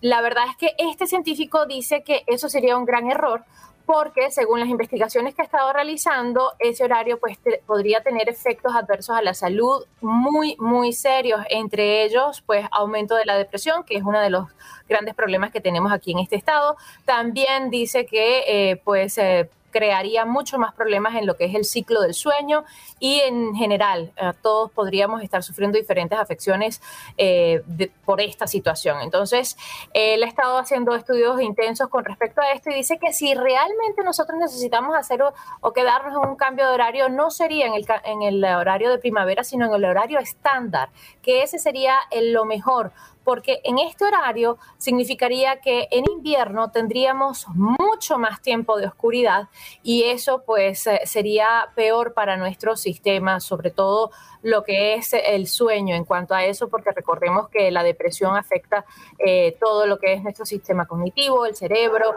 la verdad es que este científico dice que eso sería un gran error porque según las investigaciones que ha estado realizando, ese horario pues, podría tener efectos adversos a la salud muy, muy serios, entre ellos pues aumento de la depresión, que es uno de los grandes problemas que tenemos aquí en este estado. También dice que eh, pues eh, crearía mucho más problemas en lo que es el ciclo del sueño y en general eh, todos podríamos estar sufriendo diferentes afecciones eh, por esta situación. Entonces, él ha estado haciendo estudios intensos con respecto a esto y dice que si realmente nosotros necesitamos hacer o, quedarnos en un cambio de horario, no sería en el, en el horario de primavera, sino en el horario estándar, que ese sería lo mejor porque en este horario significaría que en invierno tendríamos mucho más tiempo de oscuridad y eso pues eh, sería peor para nuestro sistema, sobre todo lo que es el sueño en cuanto a eso, porque recordemos que la depresión afecta eh, todo lo que es nuestro sistema cognitivo, el cerebro,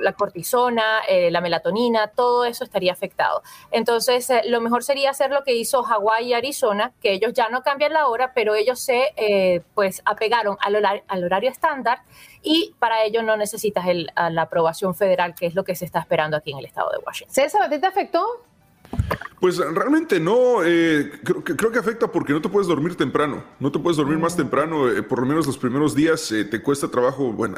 la cortisona, eh, la melatonina, todo eso estaría afectado. Entonces, lo mejor sería hacer lo que hizo Hawái y Arizona, que ellos ya no cambian la hora, pero ellos se pues apegaron al horario, al estándar y para ello no necesitas la aprobación federal, que es lo que se está esperando aquí en el estado de Washington. César, ¿a ti te afectó? Pues realmente no, eh, creo, que, creo que afecta porque no te puedes dormir temprano, no te puedes dormir más mm. temprano, eh, por lo menos los primeros días eh, te cuesta trabajo, bueno,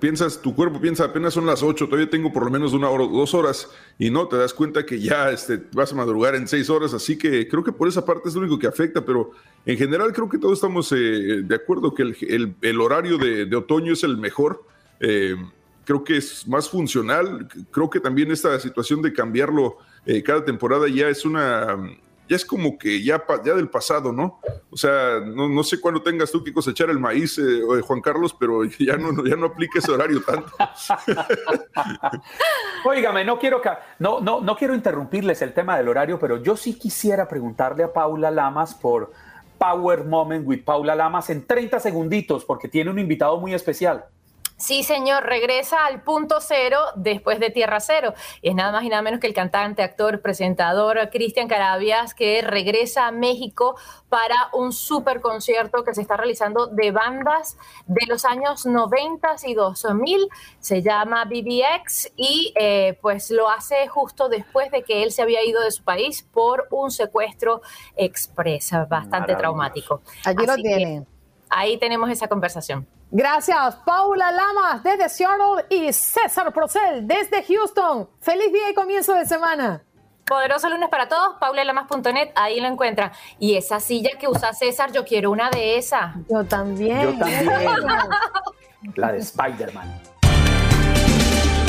piensas, tu cuerpo piensa apenas son las 8, todavía tengo por lo menos una hora dos horas y no, te das cuenta que ya este, vas a madrugar en seis horas, así que creo que por esa parte es lo único que afecta, pero en general creo que todos estamos de acuerdo que el, el, horario de, de, otoño es el mejor creo que es más funcional. Creo que también esta situación de cambiarlo eh, cada temporada ya es una, ya es como que ya, ya del pasado, ¿no? O sea, no, no sé cuándo tengas tú que cosechar el maíz, eh, Juan Carlos, pero ya no, ya no aplica ese horario tanto. Óigame, no quiero, no, no, no quiero interrumpirles el tema del horario, pero yo sí quisiera preguntarle a Paula Lamas por Power Moment with Paula Lamas en 30 segunditos, porque tiene un invitado muy especial. Sí, señor, regresa al punto cero después de Tierra Cero. Y es nada más y nada menos que el cantante, actor, presentador Cristian Carabias, que regresa a México para un super concierto que se está realizando de bandas de los años 90 y 2000. Se llama BBX y eh, pues lo hace justo después de que él se había ido de su país por un secuestro expresa, bastante traumático. Allí lo tienen. Ahí tenemos esa conversación. Gracias, Paula Lamas desde Seattle y César Procel desde Houston. Feliz día y comienzo de semana. Poderoso lunes para todos, paulalamas.net, ahí lo encuentran. Y esa silla que usa César, yo quiero una de esas. Yo también. Yo también. La de Spider-Man.